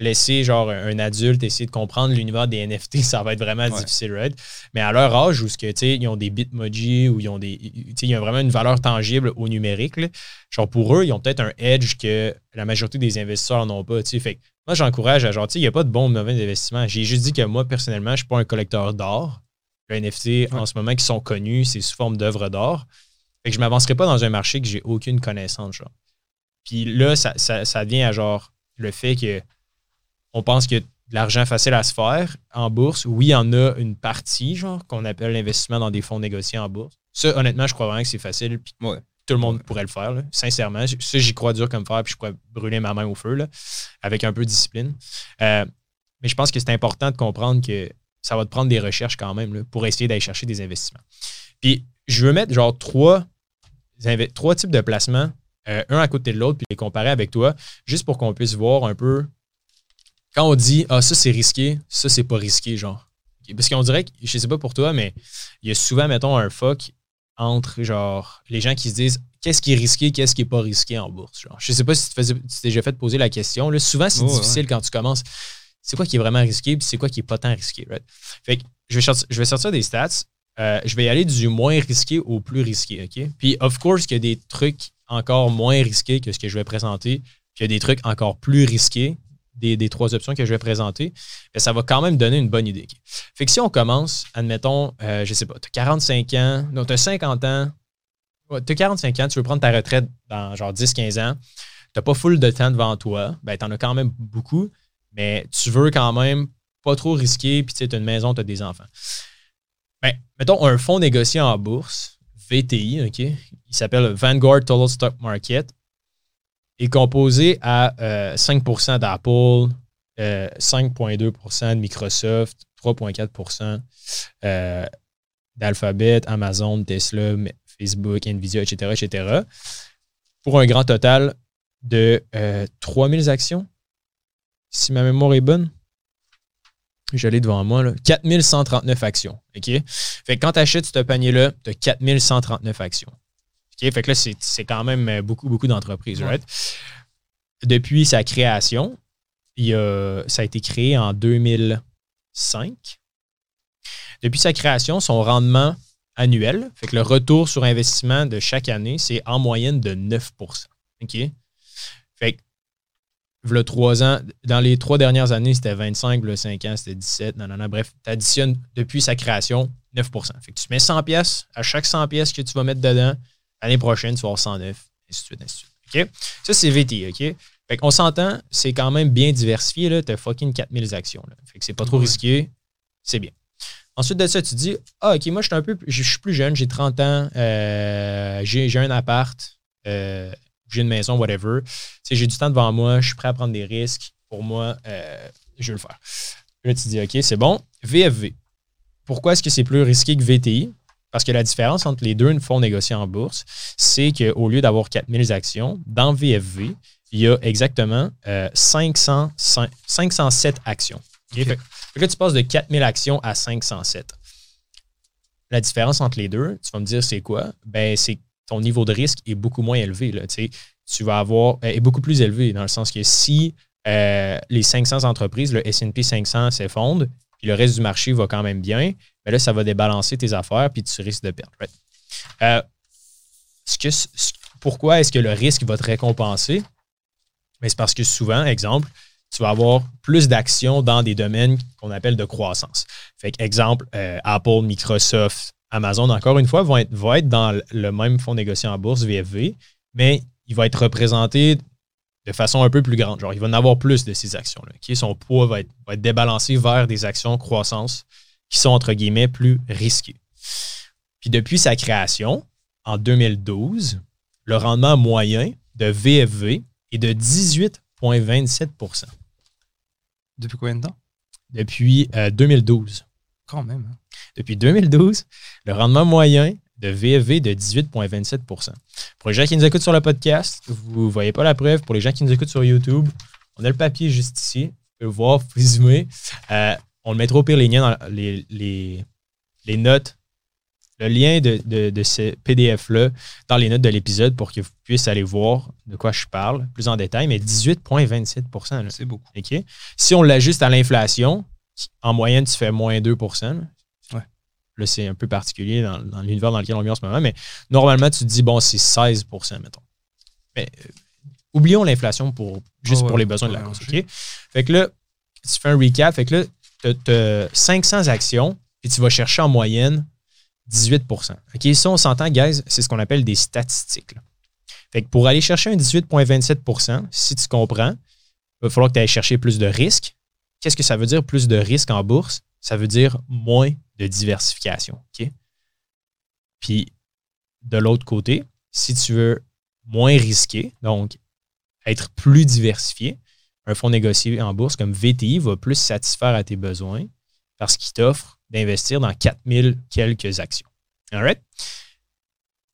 laisser genre un adulte essayer de comprendre l'univers des NFT, ça va être vraiment Ouais. difficile, right? Mais à leur âge, où ce que, ils ont des bitmoji, ou ils ont des. Tu sais, il y a vraiment une valeur tangible au numérique, là. genre pour eux, ils ont peut-être un edge que la majorité des investisseurs n'ont pas. Fait moi, j'encourage à genre, il n'y a pas de bon ou de mauvais investissement. J'ai juste dit que moi, personnellement, je ne suis pas un collecteur d'art. Les NFT, en ce moment, qui sont connus, c'est sous forme d'œuvres d'art. Fait que je ne m'avancerai pas dans un marché que j'ai aucune connaissance, genre. Puis là, ça, ça, ça vient à genre le fait que on pense de l'argent facile à se faire en bourse. Oui, il y en a une partie, genre, qu'on appelle l'investissement dans des fonds négociés en bourse. Ça, honnêtement, je crois vraiment que c'est facile. Puis Ouais. tout le monde pourrait le faire, là, sincèrement. Ça, j'y crois dur comme faire, puis je pourrais brûler ma main au feu, là, avec un peu de discipline. Euh, mais je pense que c'est important de comprendre que ça va te prendre des recherches quand même là, pour essayer d'aller chercher des investissements. Puis, je veux mettre genre trois, trois types de placements, euh, un à côté de l'autre, puis les comparer avec toi, juste pour qu'on puisse voir un peu. Quand on dit, ah, ça c'est risqué, ça c'est pas risqué, genre. Parce qu'on dirait que, je sais pas pour toi, mais il y a souvent, mettons, un fuck entre, genre, les gens qui se disent, qu'est-ce qui est risqué, qu'est-ce qui est pas risqué en bourse. Genre. Je sais pas si tu t'es déjà fait poser la question. Là, souvent, c'est difficile quand tu commences. C'est quoi qui est vraiment risqué, puis c'est quoi qui est pas tant risqué, right? Fait que je vais, sortir, je vais sortir des stats. Euh, je vais y aller du moins risqué au plus risqué, OK? Puis, of course, il y a des trucs encore moins risqués que ce que je vais présenter, puis il y a des trucs encore plus risqués des, trois options que je vais présenter, ça va quand même donner une bonne idée. Fait que si on commence, admettons, euh, je sais pas, tu as 45 ans, non, tu as 50 ans, tu as 45 ans, tu veux prendre ta retraite dans genre 10-15 ans, tu n'as pas full de temps devant toi, ben, tu en as quand même beaucoup, mais tu veux quand même pas trop risquer, puis tu as une maison, tu as des enfants. Ben, mettons un fonds négocié en bourse, VTI, OK? Il s'appelle Vanguard Total Stock Market est composé à 5% euh, d'Apple, 5,2% euh, de Microsoft, 3,4% euh, d'Alphabet, Amazon, Tesla, Facebook, Nvidia, etc., etc., pour un grand total de 3000 actions, si ma mémoire est bonne. J'allais devant moi, là. 4139 actions. OK? Fait quand tu achètes ce panier-là, tu as 4139 actions. Fait que là, c'est quand même euh, beaucoup, beaucoup d'entreprises, right? Depuis sa création, il ça a été créé en 2005. Depuis sa création, son rendement annuel, fait que le retour sur investissement de chaque année, c'est en moyenne de 9 OK? Fait que, le trois ans, dans les trois dernières années, c'était 25, le 5 ans, c'était 17, non, non, non, bref, tu additionnes depuis sa création 9 Fait que tu mets 100 pièces, à chaque 100 pièces que tu vas mettre dedans, L'année prochaine, tu vas avoir 109, ainsi de suite, ainsi de suite. OK? Ça, c'est VT, OK? Fait qu'on s'entend, c'est quand même bien diversifié. Là. Tu as fucking 4000 actions. Là. Fait que c'est pas trop risqué. C'est bien. Ensuite de ça, tu dis Ah, OK, moi, je suis un peu. Je suis plus jeune, j'ai 30 ans, euh, j'ai un appart, euh, j'ai une maison, whatever. J'ai du temps devant moi, je suis prêt à prendre des risques. Pour moi, euh, je vais le faire. Là, tu dis OK, c'est bon. VFV. Pourquoi est-ce que c'est plus risqué que VTI? Parce que la différence entre les deux fonds négociés en bourse, c'est qu'au lieu d'avoir 4000 actions, dans VFV, il y a exactement 500, euh, 507 actions. Okay? Fait, que tu passes de 4000 actions à 507. La différence entre les deux, tu vas me dire c'est quoi? Ben, c'est que ton niveau de risque est beaucoup moins élevé. Là, tu vas avoir, euh, est beaucoup plus élevé dans le sens que si euh, les 500 entreprises, le SP 500 s'effondre, puis le reste du marché va quand même bien, mais là, ça va débalancer tes affaires, puis tu risques de perdre. Euh, pourquoi est-ce que le risque va te récompenser? Mais c'est parce que souvent, exemple, tu vas avoir plus d'actions dans des domaines qu'on appelle de croissance. Fait exemple, euh, Apple, Microsoft, Amazon, encore une fois, vont être, vont être dans le même fonds négocié en bourse, VFV, mais il va être représenté de façon un peu plus grande. Genre, il va en avoir plus de ces actions-là. Son poids va être, va être débalancé vers des actions croissance qui sont, entre guillemets, plus risqués. Puis depuis sa création, en 2012, le rendement moyen de VFV est de 18,27% Depuis combien de temps? Depuis 2012. Euh, Quand même. Hein? Depuis 2012, le rendement moyen de VFV est de 18,27% Pour les gens qui nous écoutent sur le podcast, vous ne voyez pas la preuve. Pour les gens qui nous écoutent sur YouTube, on a le papier juste ici. Vous pouvez le voir, résumer. Euh, on le mettra au pire les liens dans les, les, notes, le lien de, de, ce PDF-là dans les notes de l'épisode pour que vous puissiez aller voir de quoi je parle plus en détail. Mais 18,27% C'est beaucoup. Si on l'ajuste à l'inflation, en moyenne, tu fais moins 2 ouais. Là, c'est un peu particulier dans, l'univers dans lequel on vit en ce moment, mais normalement, tu te dis, bon, c'est 16% mettons. Mais euh, oublions l'inflation pour, juste pour les besoins de la course. Fait que là, tu fais un recap. Fait que là, tu as 500 actions et tu vas chercher en moyenne 18 OK, ça, on s'entend, guys, c'est ce qu'on appelle des statistiques. Fait que pour aller chercher un 18,27% si tu comprends, il va falloir que tu ailles chercher plus de risques. Qu'est-ce que ça veut dire, plus de risques en bourse? Ça veut dire moins de diversification. OK? Puis, de l'autre côté, si tu veux moins risquer, donc être plus diversifié, un fonds négocié en bourse comme VTI va plus satisfaire à tes besoins parce qu'il t'offre d'investir dans 4000 quelques actions. All right?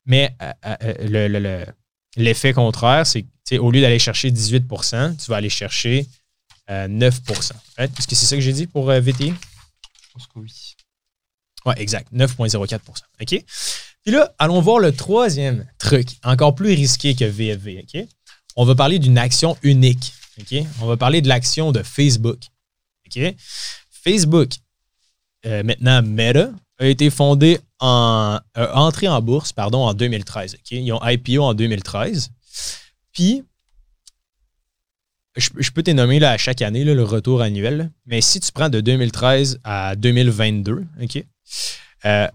Mais euh, euh, l'effet contraire, c'est que au lieu d'aller chercher 18% tu vas aller chercher 9% Est-ce que c'est ça que j'ai dit pour VTI? Oui. Exact. 9,04 OK? Puis là, allons voir le troisième truc, encore plus risqué que VFV. OK? On va parler d'une action unique. OK? On va parler de l'action de Facebook. OK? Facebook, euh, maintenant Meta, a été fondé en. entré en bourse, pardon, en 2013. OK? Ils ont IPO en 2013. Puis, je, peux t'énommer là, à chaque année le retour annuel, mais si tu prends de 2013 à 2022, OK? Euh,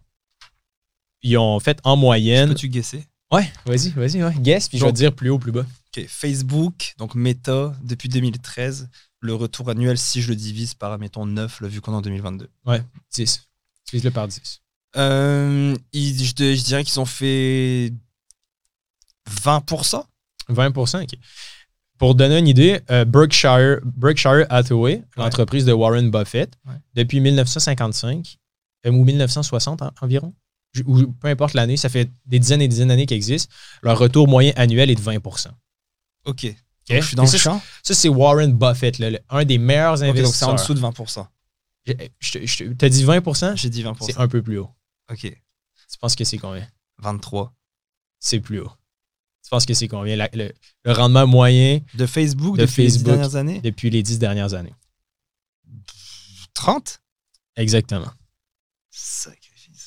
ils ont fait en moyenne. Peux-tu guesser? Ouais, vas-y, vas-y, ouais. Guess, puis je vais dire plus haut, plus bas. OK, Facebook, donc Meta, depuis 2013, le retour annuel, si je le divise par, mettons, 9, vu qu'on est en 2022. Ouais, 10. Divise-le par 10. Euh, je, dirais qu'ils ont fait 20%. 20%, OK. Pour donner une idée, euh, Berkshire, Berkshire Hathaway, l'entreprise de Warren Buffett, depuis 1955, euh, ou 1960 environ, ou peu importe l'année, ça fait des dizaines et des dizaines d'années qu'ils existent, leur retour moyen annuel est de 20% OK. je suis dans le champ. Ça, c'est Warren Buffett, un des meilleurs investisseurs. donc c'est en dessous de 20% Tu as dit 20% J'ai dit 20% C'est un peu plus haut. OK. Tu penses que c'est combien? 23. C'est plus haut. Penses que c'est combien? Le, rendement moyen de Facebook de depuis les 10 dernières années? Depuis les 10 dernières années. 30 Exactement.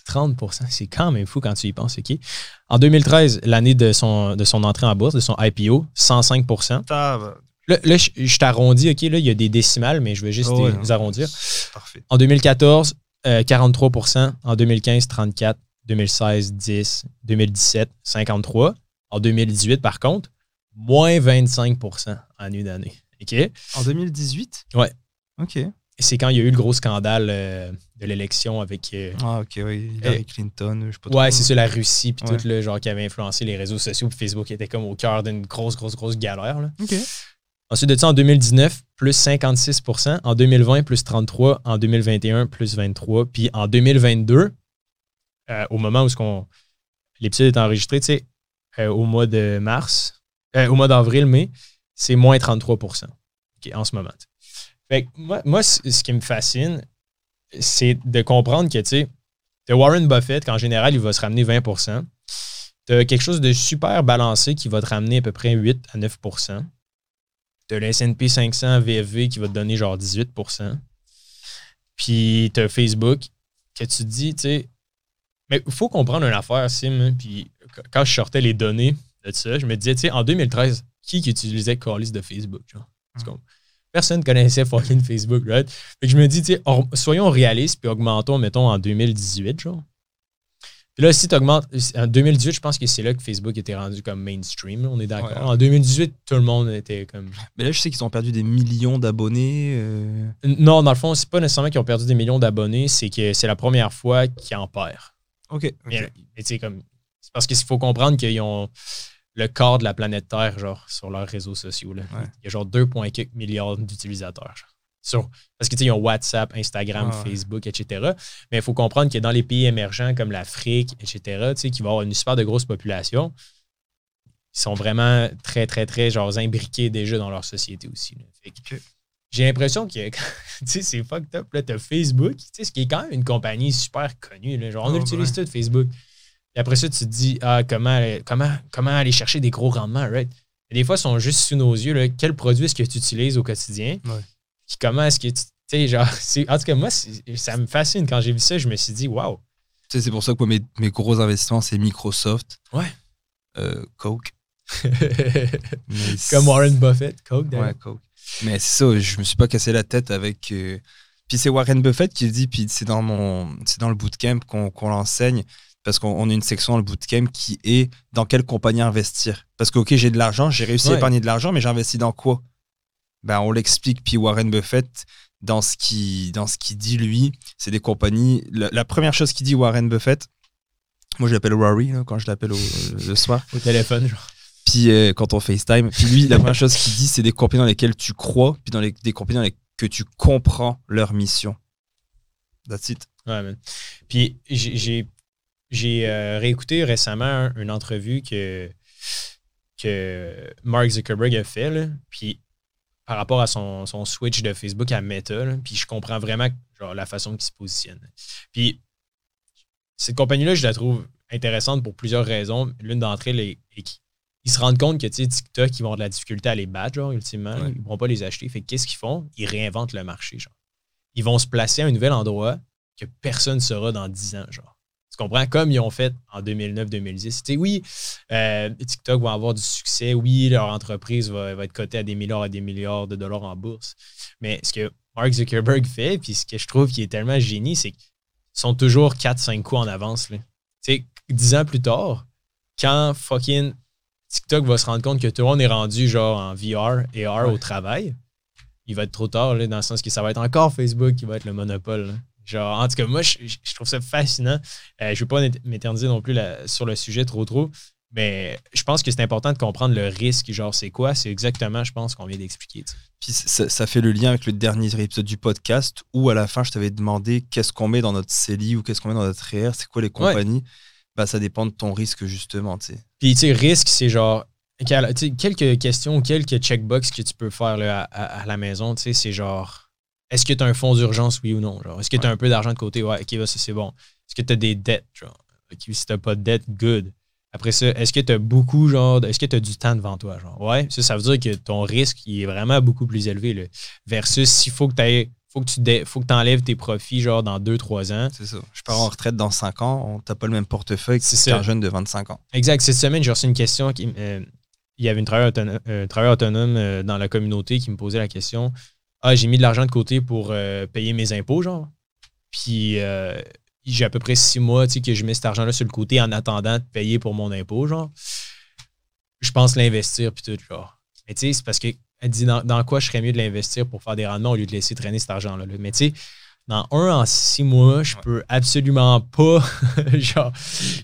30% c'est quand même fou quand tu y penses, OK? En 2013, l'année de son, de son entrée en bourse, de son IPO, 105% Là, je, t'arrondis, OK? Là, il y a des décimales, mais je vais juste oh, arrondir. Parfait. En 2014, 43% euh, En 2015, 34% 2016, 10% 2017, 53 En 2018, par contre, moins 25% en une année. OK? En 2018? Ouais. OK c'est quand il y a eu le gros scandale euh, de l'élection avec. Euh, ah, ok, oui. Hillary Clinton, je sais pas Ouais, c'est ça, la Russie, puis tout, le genre qui avait influencé les réseaux sociaux, puis Facebook était comme au cœur d'une grosse, grosse, grosse galère. Là. OK. Ensuite de ça, en 2019, plus 56% En 2020, plus 33 En 2021, plus 23 Puis en 2022, euh, au moment où l'épisode est enregistré, tu sais, au mois de mars, au mois d'avril, mai, c'est moins 33% en ce moment. Moi, ce qui me fascine, c'est de comprendre que, tu sais, Warren Buffett, qu'en général, il va se ramener 20 Tu as quelque chose de super balancé qui va te ramener à peu près 8 à 9 Tu as le S&P 500 VFV qui va te donner genre 18% Puis tu as Facebook que tu te dis, tu sais, mais il faut comprendre une affaire, Sim. Puis quand je sortais les données de ça, je me disais, tu sais, en 2013, qui utilisait Callis de Facebook? Genre? Hum. Personne connaissait fucking Facebook, right? Fait que je me dis, tu sais, soyons réalistes puis augmentons, mettons, en 2018, genre. Puis là, si tu augmentes, en 2018, je pense que c'est là que Facebook était rendu comme mainstream, on est d'accord. En 2018, tout le monde était comme. Mais là, je sais qu'ils ont perdu des millions d'abonnés. Euh. Non, dans le fond, c'est pas nécessairement qu'ils ont perdu des millions d'abonnés, c'est que c'est la première fois qu'ils en perdent. OK. Mais, tu sais, comme. C'est parce qu'il faut comprendre qu'ils ont le corps de la planète Terre, genre, sur leurs réseaux sociaux. Là. Il y a genre 2,4 milliards d'utilisateurs. parce que, tu sais, ils ont WhatsApp, Instagram, Facebook, etc. Mais il faut comprendre que dans les pays émergents comme l'Afrique, etc., tu sais, qui vont avoir une super de grosse population, ils sont vraiment très, très, très, genre, imbriqués déjà dans leur société aussi. J'ai l'impression que, tu sais, c'est fucked up. Là, t'as Facebook, tu sais, ce qui est quand même une compagnie super connue. Là. Genre, on utilise tout Facebook. Et après ça, tu te dis, ah, comment, comment, comment aller chercher des gros rendements, right? Et des fois, ils sont juste sous nos yeux. Là. Quel produit est-ce que tu utilises au quotidien? Puis comment est-ce que tu. Sais, genre, en tout cas, moi, ça me fascine. Quand j'ai vu ça, je me suis dit, waouh. C'est pour ça que mes, mes gros investissements, c'est Microsoft. Ouais. Euh, Coke. Comme Warren Buffett, Coke. Ouais, Coke. Mais c'est ça, je me suis pas cassé la tête avec. Euh, puis c'est Warren Buffett qui le dit, puis c'est dans mon, dans le bootcamp qu'on l'enseigne parce qu'on a une section dans le bootcamp qui est dans quelle compagnie investir. Parce que, OK, j'ai de l'argent, j'ai réussi à épargner de l'argent, mais j'investis dans quoi? Ben, On l'explique, puis Warren Buffett, dans ce qu'il dit, lui, c'est des compagnies. La, première chose qu'il dit, Warren Buffett, Moi, je l'appelle Rory là, quand je l'appelle au- le soir. Au téléphone, genre. Puis euh, quand on FaceTime, puis lui, la première chose qu'il dit, c'est des compagnies dans lesquelles tu crois, puis dans les, des compagnies dans lesquelles que tu comprends leur mission. That's it. Ouais. Puis j'ai- euh, réécouté récemment un- une entrevue que, que Mark Zuckerberg a fait, là, puis par rapport à son, son switch de Facebook à Meta, puis je comprends vraiment genre, la façon qu'il se positionne. Puis cette compagnie-là, je la trouve intéressante pour plusieurs raisons. L'une d'entre elles est, est qu'ils se rendent compte que TikTok, ils vont avoir de la difficulté à les battre, genre, ultimement. Ouais. Ils ne vont pas les acheter. Fait que qu'est-ce qu'ils font? Ils réinventent le marché, genre. Ils vont se placer à un nouvel endroit que personne ne saura dans 10 ans, genre. Tu comprends? Comme ils ont fait en 2009-2010. Tu sais, oui, euh, TikTok va avoir du succès. Oui, leur entreprise va, va être cotée à des milliards et des milliards de dollars en bourse. Mais ce que Mark Zuckerberg fait, puis ce que je trouve qui est tellement génie, c'est qu'ils sont toujours 4-5 coups en avance. Là. Tu sais, 10 ans plus tard, quand fucking TikTok va se rendre compte que tout le monde est rendu genre en VR et AR au travail, il va être trop tard, là, dans le sens que ça va être encore Facebook qui va être le monopole. là. Genre, en tout cas, moi, je, je trouve ça fascinant. Euh, je ne veux pas m'éterniser non plus là- sur le sujet trop trop, mais je pense que c'est important de comprendre le risque. Genre, c'est quoi? C'est exactement, je pense, qu'on vient d'expliquer. Puis ça, ça fait le lien avec le dernier épisode du podcast où à la fin je t'avais demandé qu'est-ce qu'on met dans notre CELI ou qu'est-ce qu'on met dans notre REER, c'est quoi les compagnies? Bah ça dépend de ton risque justement, tu sais. Puis, tu sais, risque, c'est genre. quelques questions, quelques checkbox que tu peux faire là, à, à- à la maison, tu sais, c'est genre. Est-ce que tu as un fonds d'urgence, oui ou non? Genre, est-ce que tu as un peu d'argent de côté? Ouais, ok, bah, ça c'est bon. Est-ce que tu as des dettes? Genre, ok, si tu pas de dettes, good. Après ça, est-ce que tu as beaucoup, genre, est-ce que tu as du temps devant toi? Genre, ouais, ça, ça veut dire que ton risque, il est vraiment beaucoup plus élevé. Là, versus s'il faut que tu faut que tu dé- faut que enlèves tes profits, genre, dans 2-3 ans. C'est ça. Je pars en retraite dans 5 ans, on t'a pas le même portefeuille C'est ça. qu'un jeune de 25 ans. Exact. Cette semaine, j'ai reçu une question. Qui, euh, il y avait une travailleur autonome, un travailleur autonome euh, dans la communauté qui me posait la question Ah, j'ai mis de l'argent de côté pour euh, payer mes impôts, genre. Puis euh, j'ai à peu près six mois tu sais, que je mets cet argent-là sur le côté en attendant de payer pour mon impôt, genre. Je pense l'investir, puis tout, genre. Mais tu sais, c'est parce que elle dit dans, dans quoi je serais mieux de l'investir pour faire des rendements au lieu de laisser traîner cet argent-là. là. Mais tu sais, dans un en six mois, je Ouais. peux absolument pas, genre,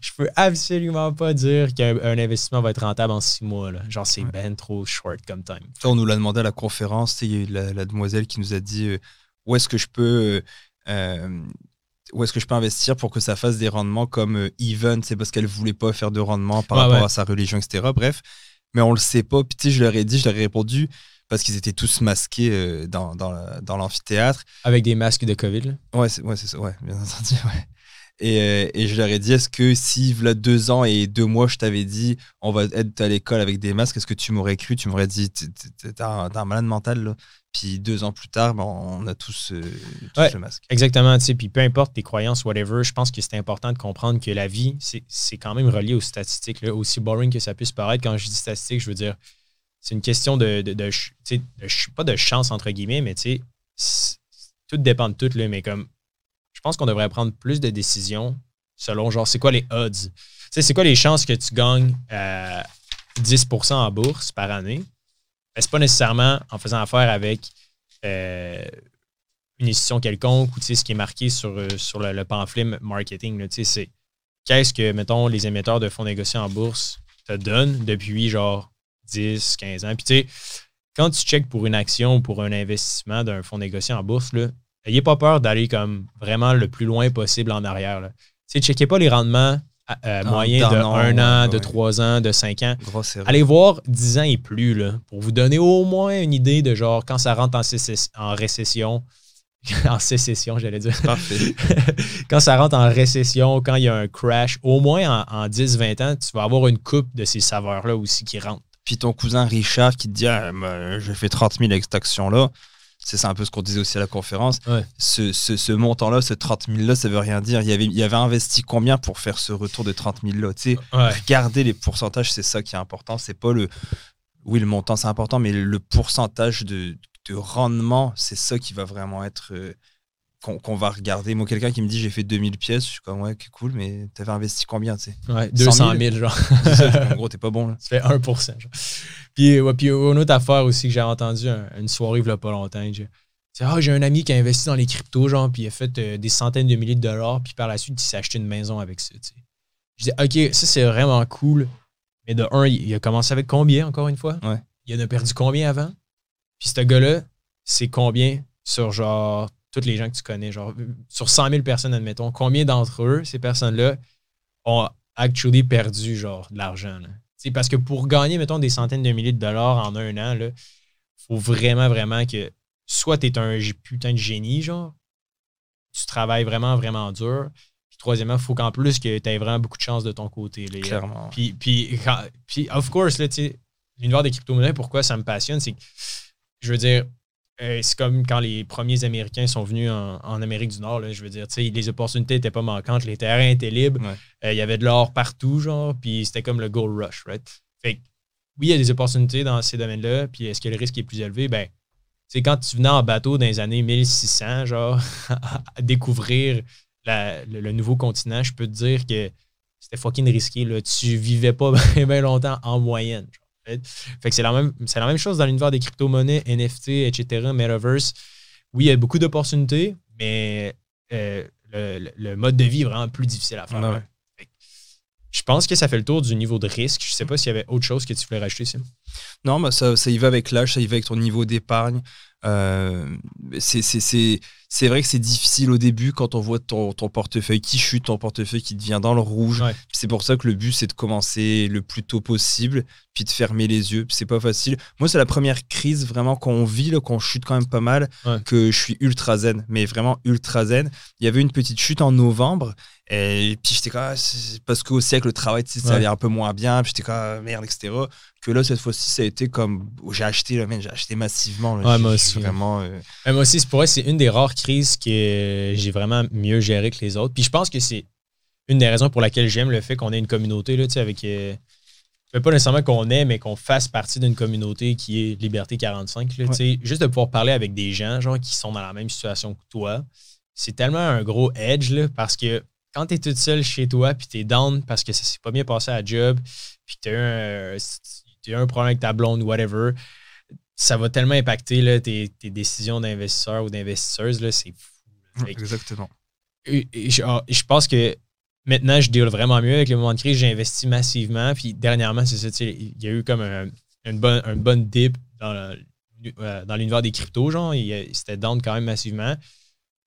je peux absolument pas dire qu'un un investissement va être rentable en six mois. Là. Genre, c'est Ouais. ben trop short comme time. Ça, on nous l'a demandé à la conférence. Il y a eu la, la demoiselle qui nous a dit euh, où est-ce que je peux. euh, euh, où est-ce que je peux investir pour que ça fasse des rendements comme euh, Even, c'est parce qu'elle voulait pas faire de rendement par Ouais, rapport à sa religion, etc. Bref, mais on le sait pas. Puis tu sais, je leur ai dit, je leur ai répondu parce qu'ils étaient tous masqués euh, dans, dans, la- dans l'amphithéâtre. Avec des masques de COVID. là. Ouais, c'est ouais, ça, ouais, bien entendu, ouais. Et, euh, et je leur ai dit, est-ce que si, là, deux ans et deux mois, je t'avais dit, on va être à l'école avec des masques, est-ce que tu m'aurais cru? Tu m'aurais dit, T'es- un, un malade mental, là. Puis deux ans plus tard, ben, on a tous, euh, tous Ouais. le masque. Exactement, tu sais, puis peu importe tes croyances, whatever, je pense que c'est important de comprendre que la vie, c'est quand même relié aux statistiques, là, aussi boring que ça puisse paraître. Quand je dis statistiques, je veux dire, c'est une question de, de, de de pas de chance, entre guillemets, mais tu sais, tout dépend de tout, là, mais comme, je pense qu'on devrait prendre plus de décisions selon, genre, c'est quoi les odds? Tu sais, c'est quoi les chances que tu gagnes euh, 10% en bourse par année? Ben, c'est pas nécessairement en faisant affaire avec euh, une institution quelconque ou ce qui est marqué sur, euh, sur le, le pamphlet marketing. c'est qu'est-ce que, mettons, les émetteurs de fonds négociés en bourse te donnent depuis genre 10, 15 ans. Puis tu sais, quand tu checkes pour une action ou pour un investissement d'un fonds négocié en bourse, là, n'ayez pas peur d'aller comme vraiment le plus loin possible en arrière. Tu sais, checkez pas les rendements euh, Non, moyens de d'un an, 1 an, ouais, de ouais. 3 ans, de 5 ans. Allez voir 10 ans et plus, là, pour vous donner au moins une idée de genre quand ça rentre en, récession. en sécession, j'allais dire. Parfait. quand ça rentre en récession, quand il y a un crash, au moins en, en 10-20 ans, tu vas avoir une coupe de ces saveurs-là aussi qui rentrent. Puis ton cousin Richard qui te dit, ah, j'ai fait 30 000 avec cette action-là. C'est ça un peu ce qu'on disait aussi à la conférence. Ouais. Ce, ce- ce montant-là, ce 30 000-là, ça veut rien dire. Il y, avait, il y avait investi combien pour faire ce retour de 30 000-là Tu sais, Ouais. Regardez les pourcentages, c'est ça qui est important. C'est pas le. Oui, le montant, c'est important, mais le pourcentage de, de rendement, c'est ça qui va vraiment être. euh, qu'on va regarder. Moi, quelqu'un qui me dit j'ai fait 2000 pièces, je suis comme ouais, cool, mais t'avais investi combien, tu sais? Ouais, 100 200 000, 000, genre. En gros, t'es pas bon là. Ça fait 1 genre. Puis, ouais, puis une autre affaire aussi que j'ai entendu un- une soirée il y a pas longtemps. C'est, ah, j'ai un ami qui a investi dans les cryptos, genre, puis il a fait euh, des centaines de milliers de dollars, puis par la suite, il s'est acheté une maison avec ça. tu sais. Je dis, OK, ça, c'est vraiment cool. Mais de un, il a commencé avec combien, encore une fois? Ouais. Il en a perdu combien avant? Puis ce gars-là, c'est combien sur genre tous les gens que tu connais? Genre, sur 100 000 personnes, admettons, combien d'entre eux, ces personnes-là, ont actually perdu genre de l'argent? sais, Parce que pour gagner, mettons, des centaines de milliers de dollars en un an, il faut vraiment, vraiment que soit tu es un putain de génie, genre, tu travailles vraiment, vraiment dur. Puis troisièmement, il faut qu'en plus que tu aies vraiment beaucoup de chance de ton côté. là. Clairement. Puis, puis, puis, of course, là, tu sais, l'univers des crypto-monnaies, pourquoi ça me passionne, c'est que, je veux dire, euh, c'est comme quand les premiers Américains sont venus en, en Amérique du Nord, là, je veux dire, tu sais, les opportunités n'étaient pas manquantes, les terrains étaient libres, Ouais. euh, il y avait de l'or partout, genre, puis c'était comme le gold rush, right? Fait que, oui, il y a des opportunités dans ces domaines-là, puis est-ce que le risque est plus élevé? Ben, c'est quand tu venais en bateau dans les années 1600, genre, à découvrir la- le, le nouveau continent, je peux te dire que c'était fucking risqué. Là. Tu vivais pas bien, longtemps en moyenne. genre, fait. Fait que c'est la même, c'est la même chose dans l'univers des crypto-monnaies, NFT, etc., Metaverse. Oui, il y a beaucoup d'opportunités, mais euh, le, mode de vie est vraiment plus difficile à faire. Ouais, ouais. Fait que Je pense que ça fait le tour du niveau de risque. Je sais pas s'il y avait autre chose que tu voulais rajouter, Sim. Non, ça, ça y va avec l'âge, ça y va avec ton niveau d'épargne. Euh, c'est- vrai que c'est difficile au début quand on voit ton, ton portefeuille qui chute, ton portefeuille qui devient dans le rouge. Ouais. C'est pour ça que le but, c'est de commencer le plus tôt possible, puis de fermer les yeux. C'est pas facile. Moi, c'est la première crise vraiment qu'on vit, là, qu'on chute quand même pas mal, Ouais. que je suis ultra zen, mais vraiment ultra zen. Il y avait une petite chute en novembre, et puis j'étais comme, ah, parce qu'au siècle, le travail, tu sais, ça allait un peu moins bien, puis j'étais comme, ah, merde, etc que là cette fois-ci ça a été comme j'ai acheté là, j'ai acheté massivement là. Ouais, moi aussi, vraiment euh, Euh, moi aussi, c'est pour moi, c'est une des rares crises que j'ai vraiment mieux géré que les autres. Puis je pense que c'est une des raisons pour laquelle j'aime le fait qu'on ait une communauté, là, tu sais, avec. euh, pas nécessairement qu'on ait, mais qu'on fasse partie d'une communauté qui est Liberté 45. Là, tu sais. Juste de pouvoir parler avec des gens genre, qui sont dans la même situation que toi, c'est tellement un gros edge là, parce que quand tu es toute seule chez toi puis tu es down parce que ça s'est pas bien passé à la job, puis tu as un, t'as eu un problème avec ta blonde ou whatever, ça va tellement impacter là, tes, tes décisions d'investisseur ou d'investisseuse. C'est fou. Fait exactement. et- et je, ah, je pense que maintenant, je deal vraiment mieux avec les moments de crise. J'ai investi massivement. Puis dernièrement, c'est ça, tu sais, il y a eu comme un- une, bonne, un bonne dip dans, le- euh, dans l'univers des cryptos. Genre, c'était down quand même massivement.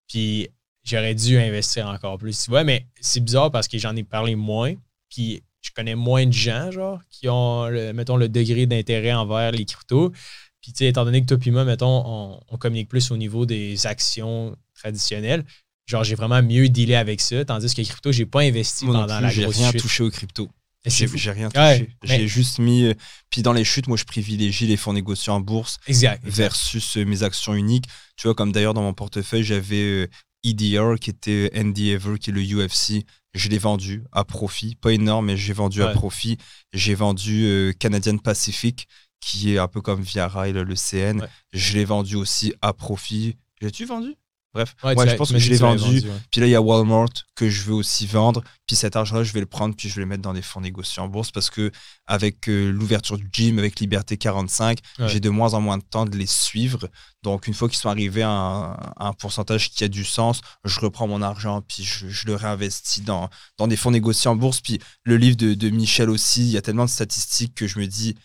Puis j'aurais dû investir encore plus. Tu vois, mais c'est bizarre parce que j'en ai parlé moins. Puis je connais moins de gens, genre, qui ont, le- mettons, le degré d'intérêt envers les cryptos. Puis, tu sais, étant donné que toi et moi, mettons, on, on communique plus au niveau des actions traditionnelles, genre, j'ai vraiment mieux dealé avec ça. Tandis que crypto, j'ai pas investi Moi pendant plus, la j'ai grosse rien chute. touché aux crypto. Et c'est J'ai j'ai rien Ouais, touché. mais- J'ai juste mis. euh, Puis dans les chutes, moi, je privilégie les fonds négociés en bourse Exact. exact. versus euh, mes actions uniques. Tu vois, comme d'ailleurs dans mon portefeuille, j'avais euh, EDR qui était euh, Endeavor, qui est le UFC. Je l'ai vendu à profit. Pas énorme, mais j'ai vendu à profit. J'ai vendu euh, Canadian Pacific, qui est un peu comme Via Rail, le CN. Ouais. Je l'ai vendu aussi à profit. L'as-tu vendu? Bref, Ouais, je pense que je l'ai vendu. ouais. Puis là, il y a Walmart que je veux aussi vendre. Puis cet argent-là, je vais le prendre, puis je vais le mettre dans des fonds négociés en bourse parce que avec euh, l'ouverture du gym, avec Liberté 45, Ouais. j'ai de moins en moins de temps de les suivre. Donc, une fois qu'ils sont arrivés à un, à un pourcentage qui a du sens, je reprends mon argent, puis je, je le réinvestis dans, dans des fonds négociés en bourse. Puis le livre de, de Michel aussi, il y a tellement de statistiques que je me dis,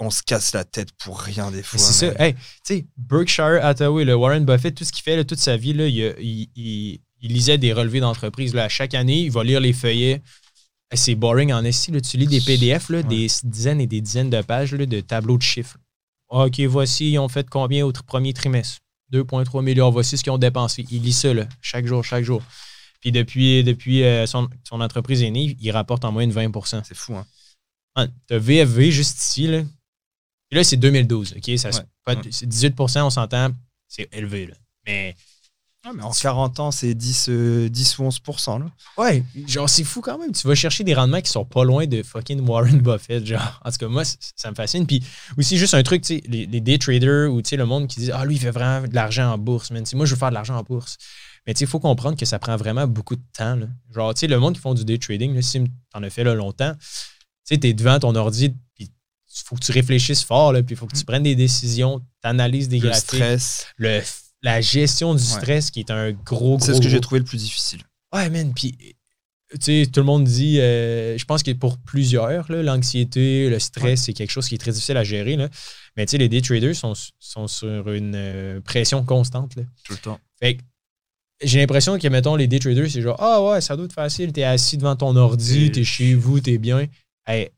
on se casse la tête pour rien des fois. C'est ça. Hey, tu sais, Berkshire Hathaway, le Warren Buffett, tout ce qu'il fait là, toute sa vie, là, il, il- il- il lisait des relevés d'entreprise. chaque année, il va lire les feuillets. C'est boring en esti. Tu lis des PDF, là, des dizaines et des dizaines de pages là, de tableaux de chiffres. OK, voici, ils ont fait combien au premier trimestre? 2,3 milliards. Voici ce qu'ils ont dépensé. Il lit ça là, chaque jour, chaque jour. Puis depuis, depuis euh, son, son entreprise est née, il rapporte en moyenne 20 C'est fou, hein. T'as VFV juste ici, là. Puis là, c'est 2012, OK? Ça, se- Ouais, pas- ouais. C'est 18% on s'entend, c'est élevé, là. Mais, En 40 ans, c'est 10, euh, 10 ou 11% là. ouais, genre, c'est fou quand même. Tu vas chercher des rendements qui sont pas loin de fucking Warren Buffett, genre. En tout cas, moi, ça me fascine. Puis aussi, juste un truc, tu sais, les, les day traders ou, tu sais, le monde qui dit, ah, lui, il fait vraiment de l'argent en bourse, man. Tu sais, moi, je veux faire de l'argent en bourse. Mais, tu sais, il faut comprendre que ça prend vraiment beaucoup de temps, là. Genre, tu sais, le monde qui font du day trading, là, si t'en as fait là longtemps, tu sais, t'es devant ton ordi, faut que tu réfléchisses fort, là, puis il faut que tu prennes des décisions, t'analyses des Le graphiques. stress. le, la gestion du stress qui est un gros, gros. C'est ce que j'ai trouvé le plus difficile. Ouais, man. Puis sais, tout le monde dit, euh, je pense que pour plusieurs, l'anxiété, le stress, c'est quelque chose qui est très difficile à gérer. Là. Mais tu sais, les day traders sont, sont sur une euh, pression constante. Là. Tout le temps. Fait que j'ai l'impression que, mettons, les day traders, c'est genre, ah ouais, ça doit être facile, t'es assis devant ton ordi, t'es chez vous, t'es bien. Hey,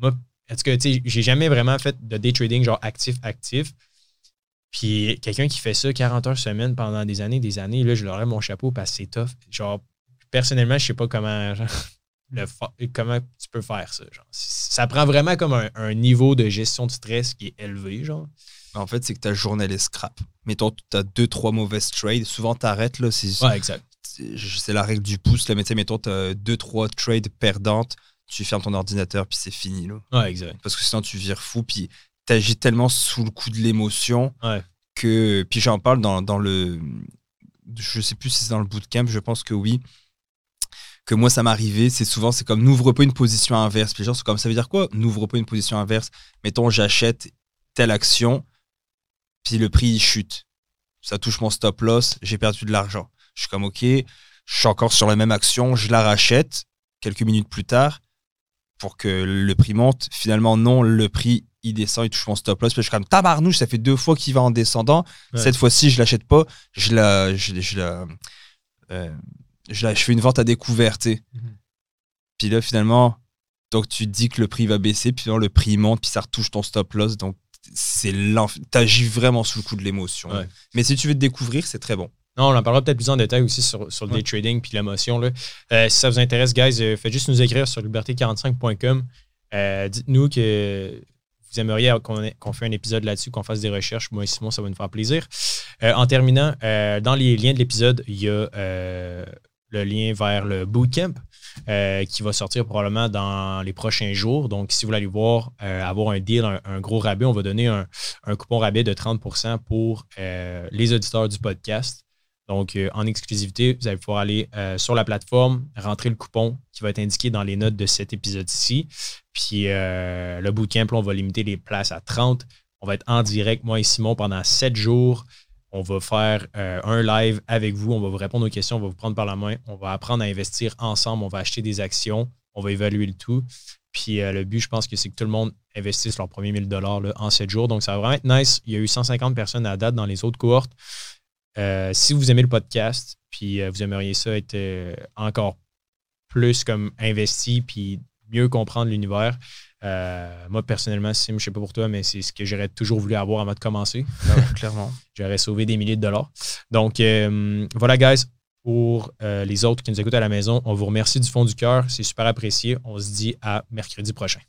moi, est-ce que, tu sais, j'ai jamais vraiment fait de day trading genre actif-actif. Puis quelqu'un qui fait ça 40 heures semaine pendant des années, des années, là, je leur lève mon chapeau parce que c'est tough. Genre, personnellement, je sais pas comment, genre, le comment tu peux faire ça. Genre. Ça prend vraiment comme un, un niveau de gestion de stress qui est élevé, genre. En fait, c'est que ta journée, est scrap. Mettons, tu as deux, trois mauvaises trades. Souvent, t'arrêtes, là. C'est Ouais, exact. c'est c'est la règle du pouce, là. Mais tu sais, mettons, tu as deux, trois trades perdantes. Tu fermes ton ordinateur, puis c'est fini, là. Ouais, exact. Parce que sinon, tu vires fou, puis t'agis tellement sous le coup de l'émotion Ouais. que. Puis j'en parle dans, dans le. Je sais plus si c'est dans le bootcamp, je pense que oui. Que moi, ça m'arrivait, c'est souvent, c'est comme n'ouvre pas une position inverse. Puis les gens sont comme, ça veut dire quoi N'ouvre pas une position inverse? Mettons, j'achète telle action, puis le prix il chute. Ça touche mon stop loss, j'ai perdu de l'argent. Je suis comme, ok, je suis encore sur la même action, je la rachète quelques minutes plus tard pour que le prix monte. Finalement, non, le prix il descend, il touche mon stop loss. Puis je suis comme, tabarnouche, ça fait deux fois qu'il va en descendant. Ouais. Cette fois-ci, je l'achète pas, je la. Je, je la euh, je, la- je fais une vente à découvert, tu sais. Mhm. Puis là, finalement, donc tu dis que le prix va baisser, puis là, le prix monte, puis ça retouche ton stop loss. Donc, c'est T'agis vraiment sous le coup de l'émotion. Ouais. Mais si tu veux te découvrir, c'est très bon. Non, on en parlera peut-être plus en détail aussi sur, sur le day trading puis l'émotion. Euh, si ça vous intéresse, guys, euh, faites juste nous écrire sur liberté45.com. Euh, Dites-nous que vous aimeriez qu'on fasse un épisode là-dessus, qu'on fasse des recherches. Moi et Simon, ça va nous faire plaisir. En terminant, dans les liens de l'épisode, il y a le lien vers le bootcamp euh, qui va sortir probablement dans les prochains jours. Donc, si vous voulez aller voir, euh, avoir un deal, un, un gros rabais, on va donner un, un coupon rabais de 30% pour euh, les auditeurs du podcast. Donc, euh, en exclusivité, vous allez pouvoir aller euh, sur la plateforme, rentrer le coupon qui va être indiqué dans les notes de cet épisode-ci. Puis, euh, le bootcamp, on va limiter les places à 30. On va être en direct, moi et Simon, pendant 7 jours. On va faire un live avec vous. On va vous répondre aux questions. On va vous prendre par la main. On va apprendre à investir ensemble. On va acheter des actions. On va évaluer le tout. Puis le but, je pense que c'est que tout le monde investisse leur premier 1000 dollars en 7 jours. Donc, ça va vraiment être nice. Il y a eu 150 personnes à date dans les autres cohortes. Euh, si vous aimez le podcast, puis euh, vous aimeriez ça être euh, encore plus comme investi, puis mieux comprendre l'univers, moi personnellement, Sim, je sais pas pour toi, mais c'est ce que j'aurais toujours voulu avoir avant de commencer. clairement. J'aurais sauvé des milliers de dollars. Donc voilà, guys. Pour les autres qui nous écoutent à la maison, on vous remercie du fond du cœur. C'est super apprécié. On se dit à mercredi prochain.